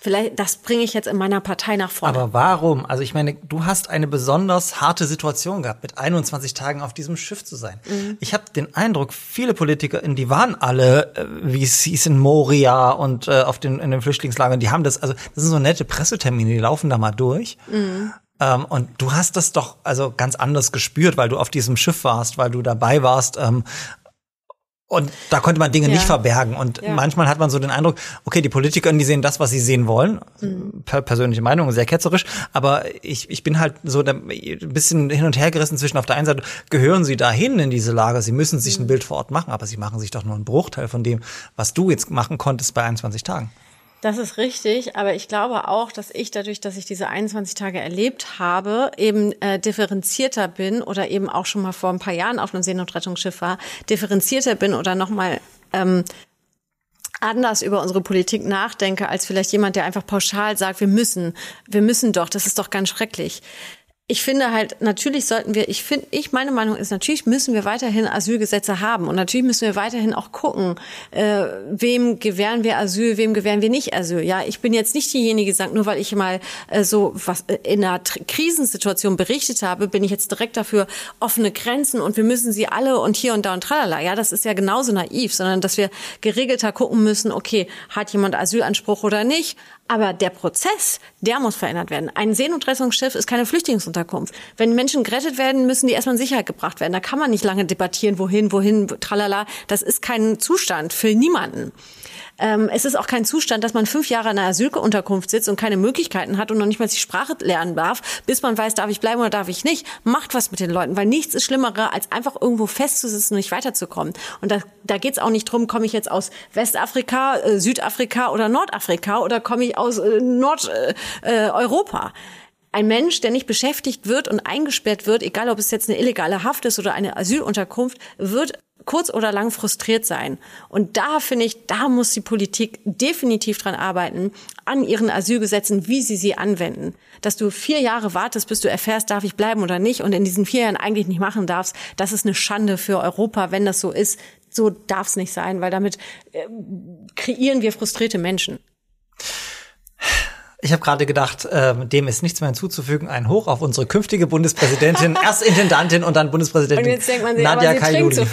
Vielleicht, das bringe ich jetzt in meiner Partei nach vorne. Aber warum? Also ich meine, du hast eine besonders harte Situation gehabt, mit 21 Tagen auf diesem Schiff zu sein. Mhm. Ich habe den Eindruck, viele Politiker, die waren alle, äh, wie es hieß, in Moria und äh, auf den, in den Flüchtlingslagern, die haben das, also das sind so nette Pressetermine, die laufen da mal durch. Mhm. Ähm, und du hast das doch also ganz anders gespürt, weil du auf diesem Schiff warst, weil du dabei warst. Ähm, und da konnte man Dinge ja. nicht verbergen. Und ja. manchmal hat man so den Eindruck, okay, die Politiker, die sehen das, was sie sehen wollen. Mhm. Per persönliche Meinung, sehr ketzerisch. Aber ich, ich bin halt so ein bisschen hin und her gerissen zwischen auf der einen Seite, gehören sie dahin in diese Lage? Sie müssen sich mhm. ein Bild vor Ort machen, aber sie machen sich doch nur einen Bruchteil von dem, was du jetzt machen konntest bei 21 Tagen. Das ist richtig, aber ich glaube auch, dass ich dadurch, dass ich diese 21 Tage erlebt habe, eben äh, differenzierter bin oder eben auch schon mal vor ein paar Jahren auf einem Seenotrettungsschiff war, differenzierter bin oder nochmal ähm, anders über unsere Politik nachdenke, als vielleicht jemand, der einfach pauschal sagt, wir müssen, wir müssen doch, das ist doch ganz schrecklich ich finde halt, natürlich sollten wir, ich finde, ich, meine Meinung ist, natürlich müssen wir weiterhin Asylgesetze haben und natürlich müssen wir weiterhin auch gucken, äh, wem gewähren wir Asyl, wem gewähren wir nicht Asyl. Ja, ich bin jetzt nicht diejenige, die sagt, nur weil ich mal äh, so was äh, in einer Krisensituation berichtet habe, bin ich jetzt direkt dafür offene Grenzen und wir müssen sie alle und hier und da und tralala. Ja, das ist ja genauso naiv, sondern dass wir geregelter gucken müssen, okay, hat jemand Asylanspruch oder nicht? Aber der Prozess, der muss verändert werden. Ein Seenotrettungsschiff ist keine Flüchtlingsunterkunft. Wenn Menschen gerettet werden, müssen die erstmal in Sicherheit gebracht werden. Da kann man nicht lange debattieren, wohin, wohin, tralala. Das ist kein Zustand für niemanden. Ähm, es ist auch kein Zustand, dass man fünf Jahre in einer Asylunterkunft sitzt und keine Möglichkeiten hat und noch nicht mal die Sprache lernen darf, bis man weiß, darf ich bleiben oder darf ich nicht. Macht was mit den Leuten, weil nichts ist schlimmerer, als einfach irgendwo festzusitzen und nicht weiterzukommen. Und da, da geht es auch nicht drum, komme ich jetzt aus Westafrika, äh, Südafrika oder Nordafrika oder komme ich aus äh, Nordeuropa. Äh, ein Mensch, der nicht beschäftigt wird und eingesperrt wird, egal ob es jetzt eine illegale Haft ist oder eine Asylunterkunft, wird kurz oder lang frustriert sein. Und da finde ich, da muss die Politik definitiv dran arbeiten, an ihren Asylgesetzen, wie sie sie anwenden. Dass du vier Jahre wartest, bis du erfährst, darf ich bleiben oder nicht, und in diesen vier Jahren eigentlich nicht machen darfst, das ist eine Schande für Europa, wenn das so ist. So darf es nicht sein, weil damit äh, kreieren wir frustrierte Menschen. Ich habe gerade gedacht, äh, dem ist nichts mehr hinzuzufügen. Ein Hoch auf unsere künftige Bundespräsidentin, erst Intendantin und dann Bundespräsidentin und jetzt denkt man sich, Nadja Kajuli. So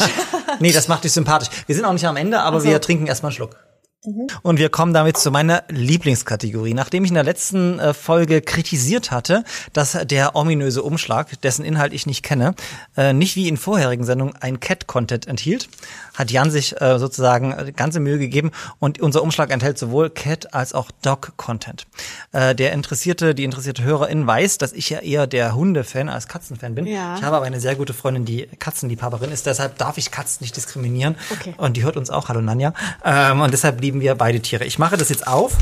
nee, das macht dich sympathisch. Wir sind auch nicht am Ende, aber so. wir trinken erstmal einen Schluck. Mhm. Und wir kommen damit zu meiner Lieblingskategorie. Nachdem ich in der letzten äh, Folge kritisiert hatte, dass der ominöse Umschlag, dessen Inhalt ich nicht kenne, äh, nicht wie in vorherigen Sendungen ein Cat-Content enthielt, hat Jan sich äh, sozusagen ganze Mühe gegeben und unser Umschlag enthält sowohl Cat als auch Dog-Content. Der interessierte, die interessierte Hörerin weiß, dass ich ja eher der Hunde-Fan als Katzen-Fan bin. Ja. Ich habe aber eine sehr gute Freundin, die Katzenliebhaberin ist, deshalb darf ich Katzen nicht diskriminieren. Okay. Und die hört uns auch. Hallo Nanja. Ähm, und deshalb lieben wir beide Tiere. Ich mache das jetzt auf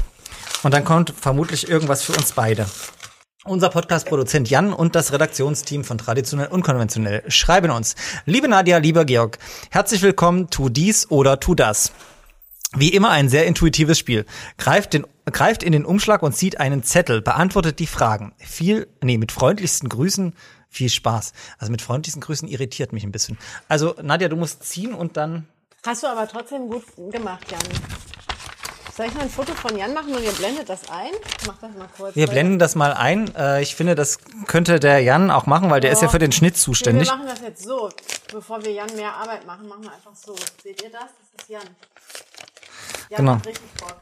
und dann kommt vermutlich irgendwas für uns beide. Unser Podcast-Produzent Jan und das Redaktionsteam von Traditionell Unkonventionell schreiben uns. Liebe Nadja, lieber Georg, herzlich willkommen, tu dies oder tu das. Wie immer ein sehr intuitives Spiel. Greift, den, greift in den Umschlag und zieht einen Zettel, beantwortet die Fragen. Viel, nee, mit freundlichsten Grüßen, viel Spaß. Also mit freundlichsten Grüßen irritiert mich ein bisschen. Also Nadja, du musst ziehen und dann. Hast du aber trotzdem gut gemacht, Jan. Soll ich mal ein Foto von Jan machen und ihr blendet das ein? Mach das mal kurz. Wir blenden das mal ein. Äh, ich finde, das könnte der Jan auch machen, weil der oh. ist ja für den Schnitt zuständig. wir machen das jetzt so. Bevor wir Jan mehr Arbeit machen, machen wir einfach so. Seht ihr das? Das ist Jan. Jan genau. richtig Bock.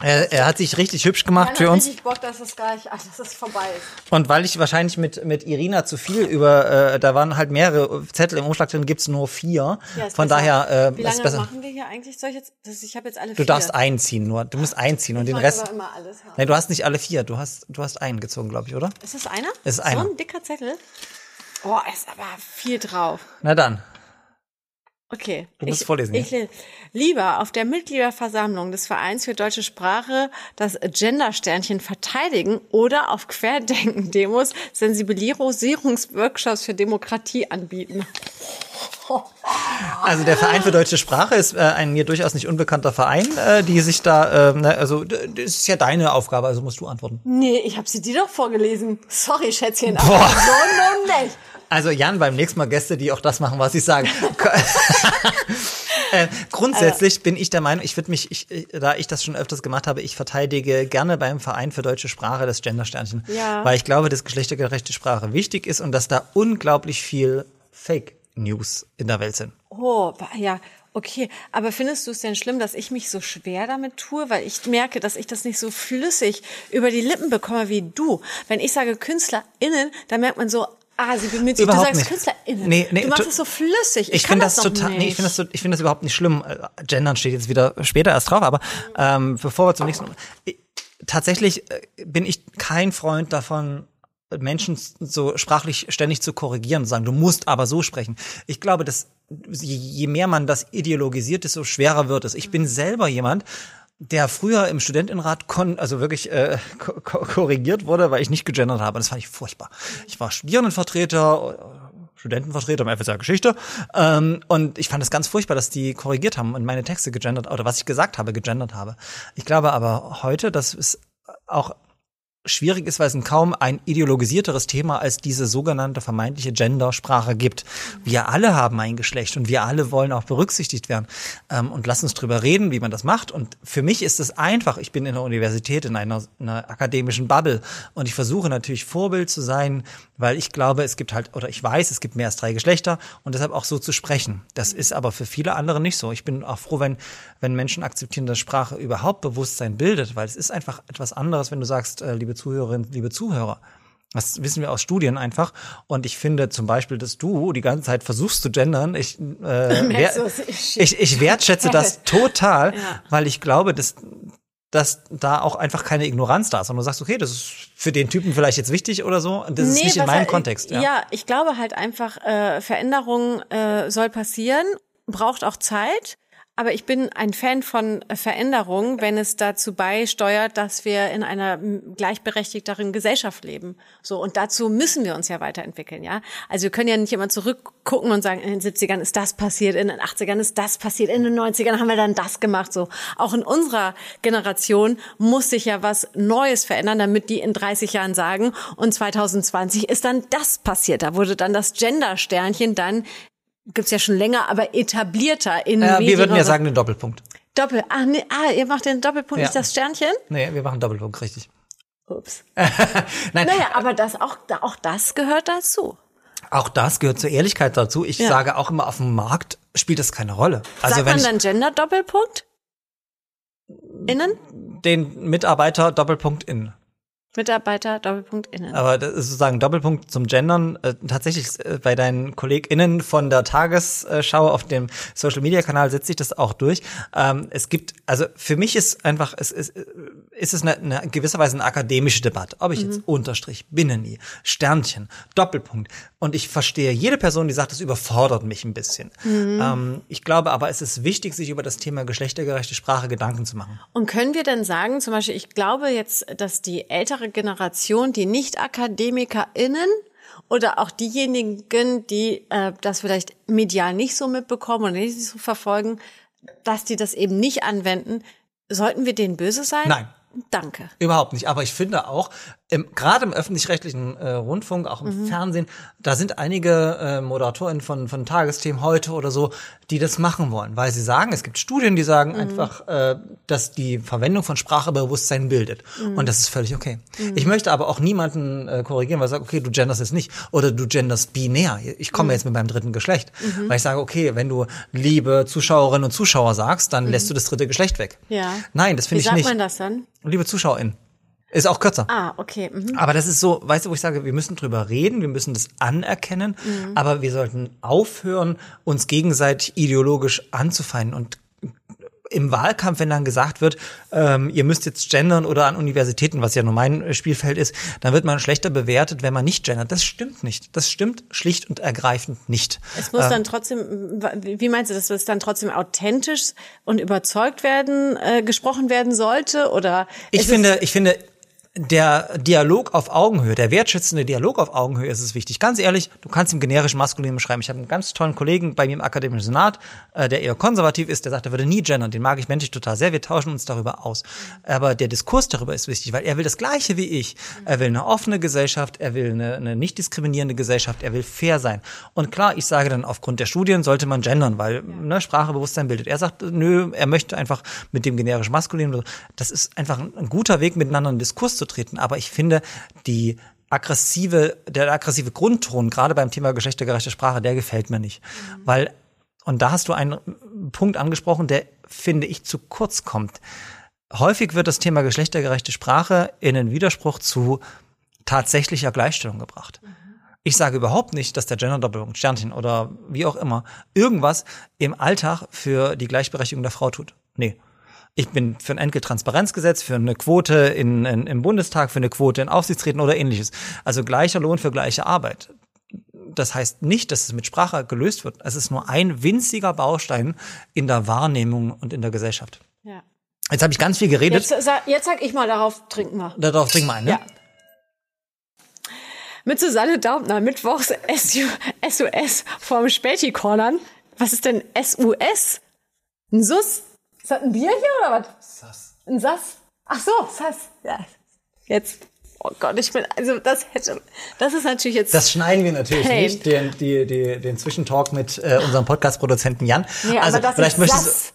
Er, er hat sich richtig hübsch gemacht für uns. richtig Bock, dass es gleich, ach, dass es vorbei ist. Und weil ich wahrscheinlich mit, mit Irina zu viel über, äh, da waren halt mehrere Zettel im Umschlag drin, gibt's nur vier. Ja, ist Von besser. daher Wie äh, ist lange besser. machen wir hier eigentlich? Soll ich jetzt, das, ich habe jetzt alle Du vier. darfst einziehen nur. Du musst einziehen und ich den mag Rest. aber immer alles haben. Nee, du hast nicht alle vier. Du hast, du hast einen gezogen, glaube ich, oder? Ist das einer? Ist einer. So ein dicker Zettel? Oh, ist aber viel drauf. Na dann. Okay. Du musst ich, vorlesen, Ich, le- lieber auf der Mitgliederversammlung des Vereins für deutsche Sprache das Gender-Sternchen verteidigen oder auf Querdenken-Demos Sensibilisierungsworkshops für Demokratie anbieten. Also der Verein für deutsche Sprache ist äh, ein mir durchaus nicht unbekannter Verein, äh, die sich da, äh, ne, also das ist ja deine Aufgabe, also musst du antworten. Nee, ich habe sie dir doch vorgelesen. Sorry, Schätzchen, aber so nun nicht. Also Jan, beim nächsten Mal Gäste, die auch das machen, was ich sage. äh, grundsätzlich bin ich der Meinung, ich würde mich, ich, äh, da ich das schon öfters gemacht habe, ich verteidige gerne beim Verein für deutsche Sprache das Gendersternchen, Ja. weil ich glaube, dass geschlechtergerechte Sprache wichtig ist und dass da unglaublich viel Fake News in der Welt sind. Oh, ja, okay. Aber findest du es denn schlimm, dass ich mich so schwer damit tue? Weil ich merke, dass ich das nicht so flüssig über die Lippen bekomme wie du. Wenn ich sage KünstlerInnen, dann merkt man so, ah, sie bemüht sich. Überhaupt du sagst nicht. KünstlerInnen. Nee, nee, du machst es so flüssig. Ich, Ich finde das, doch total, nicht. nee, ich finde das, so- ich finde das überhaupt nicht schlimm. Äh, Gendern steht jetzt wieder später erst drauf, aber ähm, bevor wir zum nächsten, Ich- tatsächlich äh, bin ich kein Freund davon, Menschen so sprachlich ständig zu korrigieren und sagen, du musst aber so sprechen. Ich glaube, dass je, je mehr man das ideologisiert, desto schwerer wird es. Ich bin selber jemand, der früher im Studentenrat kon also wirklich äh, ko ko korrigiert wurde, weil ich nicht gegendert habe. Das fand ich furchtbar. Ich war Studierendenvertreter, Studentenvertreter im FSR Geschichte. Ähm, und ich fand es ganz furchtbar, dass die korrigiert haben und meine Texte gegendert, oder was ich gesagt habe, gegendert habe. Ich glaube aber heute, dass es auch schwierig ist, weil es kaum ein ideologisierteres Thema als diese sogenannte vermeintliche Gendersprache gibt. Wir alle haben ein Geschlecht und wir alle wollen auch berücksichtigt werden. Ähm, und lass uns drüber reden, wie man das macht. Und für mich ist es einfach. Ich bin in der Universität, in einer, einer akademischen Bubble und ich versuche natürlich Vorbild zu sein, weil ich glaube, es gibt halt, oder ich weiß, es gibt mehr als drei Geschlechter und deshalb auch so zu sprechen. Das ist aber für viele andere nicht so. Ich bin auch froh, wenn, wenn Menschen akzeptieren, dass Sprache überhaupt Bewusstsein bildet, weil es ist einfach etwas anderes, wenn du sagst, äh, liebe Zuhörerinnen, liebe Zuhörer. Das wissen wir aus Studien einfach. Und ich finde zum Beispiel, dass du die ganze Zeit versuchst zu gendern. Ich, äh, wer, ich, ich wertschätze das total, Ja. weil ich glaube, dass, dass da auch einfach keine Ignoranz da ist. Und du sagst, okay, das ist für den Typen vielleicht jetzt wichtig oder so. Und das ist nicht in meinem halt- Kontext. Ja. ja, ich glaube halt einfach, äh, Veränderung äh, soll passieren, braucht auch Zeit. Aber ich bin ein Fan von äh, Veränderung, wenn es dazu beisteuert, dass wir in einer gleichberechtigteren Gesellschaft leben. So und dazu müssen wir uns ja weiterentwickeln, ja. Also wir können ja nicht immer zurückgucken und sagen, in den 70ern ist das passiert, in den 80ern ist das passiert, in den 90ern haben wir dann das gemacht. So auch in unserer Generation muss sich ja was Neues verändern, damit die in 30 Jahren sagen und 2020 ist dann das passiert. Da wurde dann das Gender-Sternchen dann gibt's ja schon länger, aber etablierter in wir Medien würden ja sagen den Doppelpunkt. Doppel. Ah, nee, ah, ihr macht den Doppelpunkt, Ja. nicht das Sternchen? Nee, wir machen Doppelpunkt, richtig. Ups. Nein, Naja, aber das auch, auch das gehört dazu. auch das gehört zur Ehrlichkeit dazu. Ich Ja. sage auch immer, auf dem Markt spielt das keine Rolle. Also Sagt wenn man dann Gender-Doppelpunkt? Innen? den Mitarbeiter Doppelpunkt in. Mitarbeiter, Doppelpunkt innen. Aber das ist sozusagen Doppelpunkt zum Gendern. Äh, tatsächlich äh, bei deinen KollegInnen von der Tagesschau auf dem Social Media Kanal setzt sich das auch durch. Ähm, es gibt, also für mich ist einfach, es ist, äh, ist es eine, eine gewisserweise eine akademische Debatte. Ob ich jetzt Unterstrich, Binneni, Sternchen, Doppelpunkt. Und ich verstehe jede Person, die sagt, das überfordert mich ein bisschen. Ähm, ich glaube aber, es ist wichtig, sich über das Thema geschlechtergerechte Sprache Gedanken zu machen. Und können wir denn sagen, zum Beispiel, ich glaube jetzt, dass die ältere Generation, die Nicht-AkademikerInnen oder auch diejenigen, die äh, das vielleicht medial nicht so mitbekommen oder nicht so verfolgen, dass die das eben nicht anwenden, sollten wir denen böse sein? Nein. Danke. Überhaupt nicht. Aber ich finde auch, im, gerade im öffentlich-rechtlichen äh, Rundfunk, auch im Fernsehen, da sind einige äh, Moderatorinnen von, von Tagesthemen heute oder so, die das machen wollen, weil sie sagen, es gibt Studien, die sagen einfach, äh, dass die Verwendung von Sprache Bewusstsein bildet. Und das ist völlig okay. Ich möchte aber auch niemanden äh, korrigieren, weil ich sage, okay, du genderst jetzt nicht oder du genderst binär. Ich komme jetzt mit meinem dritten Geschlecht. Weil ich sage, okay, wenn du liebe Zuschauerinnen und Zuschauer sagst, dann lässt du das dritte Geschlecht weg. Ja. Nein, das Wie finde ich sagt nicht. man das dann? Liebe ZuschauerInnen. Ist auch kürzer. Ah, okay. Mhm. Aber das ist so, weißt du, wo ich sage, wir müssen drüber reden, wir müssen das anerkennen, aber wir sollten aufhören, uns gegenseitig ideologisch anzufeinden. Und im Wahlkampf, wenn dann gesagt wird, ähm, ihr müsst jetzt gendern oder an Universitäten, was ja nur mein äh, Spielfeld ist, dann wird man schlechter bewertet, wenn man nicht gendert. Das stimmt nicht. Das stimmt schlicht und ergreifend nicht. Es muss dann trotzdem, wie meinst du, dass es dann trotzdem authentisch und überzeugt werden, äh, gesprochen werden sollte? Oder Ich finde, ich finde, der Dialog auf Augenhöhe, der wertschätzende Dialog auf Augenhöhe ist es wichtig. Ganz ehrlich, du kannst im generischen Maskulin beschreiben. Ich habe einen ganz tollen Kollegen bei mir im akademischen Senat, äh, der eher konservativ ist, der sagt, er würde nie gendern. Den mag ich menschlich total sehr. Wir tauschen uns darüber aus. Aber der Diskurs darüber ist wichtig, weil er will das Gleiche wie ich. Er will eine offene Gesellschaft, er will eine, eine nicht diskriminierende Gesellschaft, er will fair sein. Und klar, ich sage dann, aufgrund der Studien sollte man gendern, weil ne, Sprachebewusstsein bildet. Er sagt, nö, er möchte einfach mit dem generischen Maskulin. Das ist einfach ein, guter Weg, miteinander in den Diskurs zu treten. Aber ich finde, die aggressive, der aggressive Grundton, gerade beim Thema geschlechtergerechte Sprache, der gefällt mir nicht. Weil, und da hast du einen Punkt angesprochen, der, finde ich, zu kurz kommt. Häufig wird das Thema geschlechtergerechte Sprache in den Widerspruch zu tatsächlicher Gleichstellung gebracht. Ich sage überhaupt nicht, dass der Genderdoppelung, Sternchen oder wie auch immer, irgendwas im Alltag für die Gleichberechtigung der Frau tut. Nee. Ich bin für ein Enkeltransparenzgesetz, für eine Quote in, in, im Bundestag, für eine Quote in Aufsichtsräten oder ähnliches. Also gleicher Lohn für gleiche Arbeit. Das heißt nicht, dass es mit Sprache gelöst wird. Es ist nur ein winziger Baustein in der Wahrnehmung und in der Gesellschaft. ja. Jetzt habe ich ganz viel geredet. Jetzt, jetzt sag ich mal, darauf trinken wir. Darauf trink mal ein, ne? Ja. Mit Susanne Daubner, Mittwochs SU, SUS vorm Späti-Cornern. Was ist denn SUS? Ein Sus? Ist das ein Bier hier oder was? Sass. Ein Sass? Ach so, Sass. Ja. Jetzt. Oh Gott, ich bin, also das hätte, das ist natürlich jetzt. Das schneiden wir natürlich Pain. nicht, den, die, die, den Zwischentalk mit äh, unserem Podcast-Produzenten Jan. Nee, also aber das vielleicht ist möchtest Sass.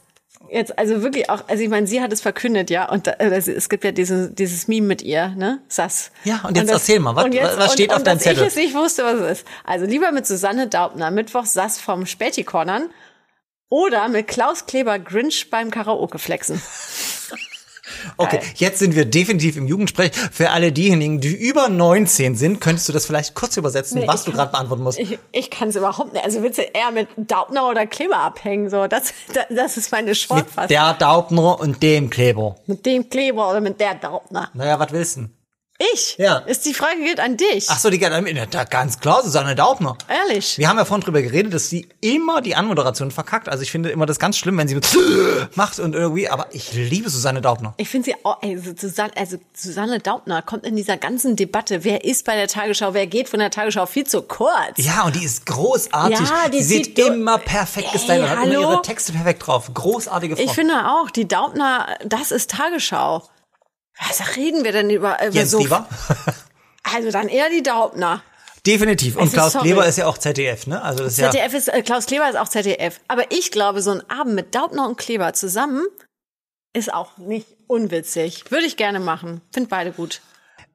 Jetzt, also wirklich auch, also ich meine, sie hat es verkündet, ja, und da, also es gibt ja dieses, dieses Meme mit ihr, ne, Sass. Ja, und jetzt erzähl mal, was- und jetzt- was steht und, auf und deinem Zettel? ich es nicht wusste, was es ist. Also lieber mit Susanne Daubner, Mittwoch Sass vom Späti-Cornern oder mit Klaus Kleber Grinch beim Karaoke flexen. Okay, jetzt sind wir definitiv im Jugendsprech. Für alle diejenigen, die über 19 sind, könntest du das vielleicht kurz übersetzen, Nee, was du gerade beantworten musst. Ich, ich kann es überhaupt nicht. Also willst du eher mit Daubner oder Kleber abhängen? So, das, das, das ist meine mit Shortfassung. der Daubner und dem Kleber. Mit dem Kleber oder mit der Daubner. Naja, was willst du denn? Ich? Ja. Ist die Frage geht an dich. Ach so, die geht da ganz klar, Susanne Daubner. Ehrlich? Wir haben ja vorhin drüber geredet, dass sie immer die Anmoderation verkackt. Also ich finde immer das ganz schlimm, wenn sie mit macht und irgendwie, aber ich liebe Susanne Daubner. Ich finde sie auch, also Susanne, also Susanne Daubner kommt in dieser ganzen Debatte, wer ist bei der Tagesschau, wer geht von der Tagesschau viel zu kurz. Ja, und die ist großartig. Ja, die sie sieht immer perfekt Ey, gestylt und hat immer ihre Texte perfekt drauf. Großartige Frau. Ich finde auch, die Daubner, das ist Tagesschau. Was reden wir denn über, über Jens so? Lieber. Also dann eher die Daubner. Definitiv. Und Also, Klaus sorry. Kleber ist ja auch ZDF, ne? Also das ist ja. ZDF ist, äh, Klaus Kleber ist auch ZDF. Aber ich glaube, so ein Abend mit Daubner und Kleber zusammen ist auch nicht unwitzig. Würde ich gerne machen. Find beide gut.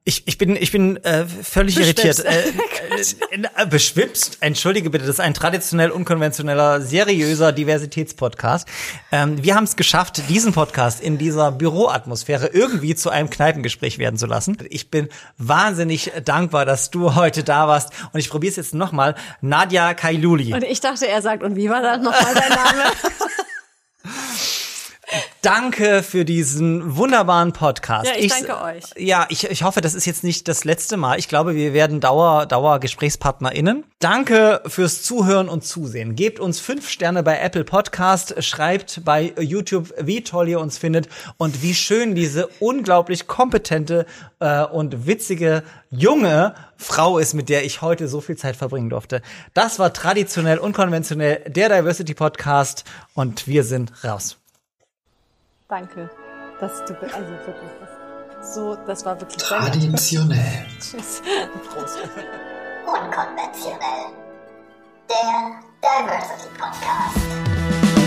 Ich, ich bin, ich bin äh, völlig Beschwipst. irritiert. Äh, äh, beschwipst, entschuldige bitte, das ist ein traditionell unkonventioneller, seriöser Diversitätspodcast. Ähm, wir haben es geschafft, diesen Podcast in dieser Büroatmosphäre irgendwie zu einem Kneipengespräch werden zu lassen. Ich bin wahnsinnig dankbar, dass du heute da warst. Und ich probiere es jetzt nochmal. Nadja Kailuli. Und ich dachte, er sagt, und wie war das nochmal dein Name? Danke für diesen wunderbaren Podcast. Ja, ich danke euch. Ja, ich, ich hoffe, das ist jetzt nicht das letzte Mal. Ich glaube, wir werden Dauer, Dauer GesprächspartnerInnen. Danke fürs Zuhören und Zusehen. Gebt uns fünf Sterne bei Apple Podcast, schreibt bei YouTube, wie toll ihr uns findet und wie schön diese unglaublich kompetente äh, und witzige junge Frau ist, mit der ich heute so viel Zeit verbringen durfte. Das war traditionell unkonventionell der Diversity Podcast und wir sind raus. Danke. Dass du, also wirklich, das So, das war wirklich. Traditionell. Tschüss. Prost. Unkonventionell. Der Diversity Podcast.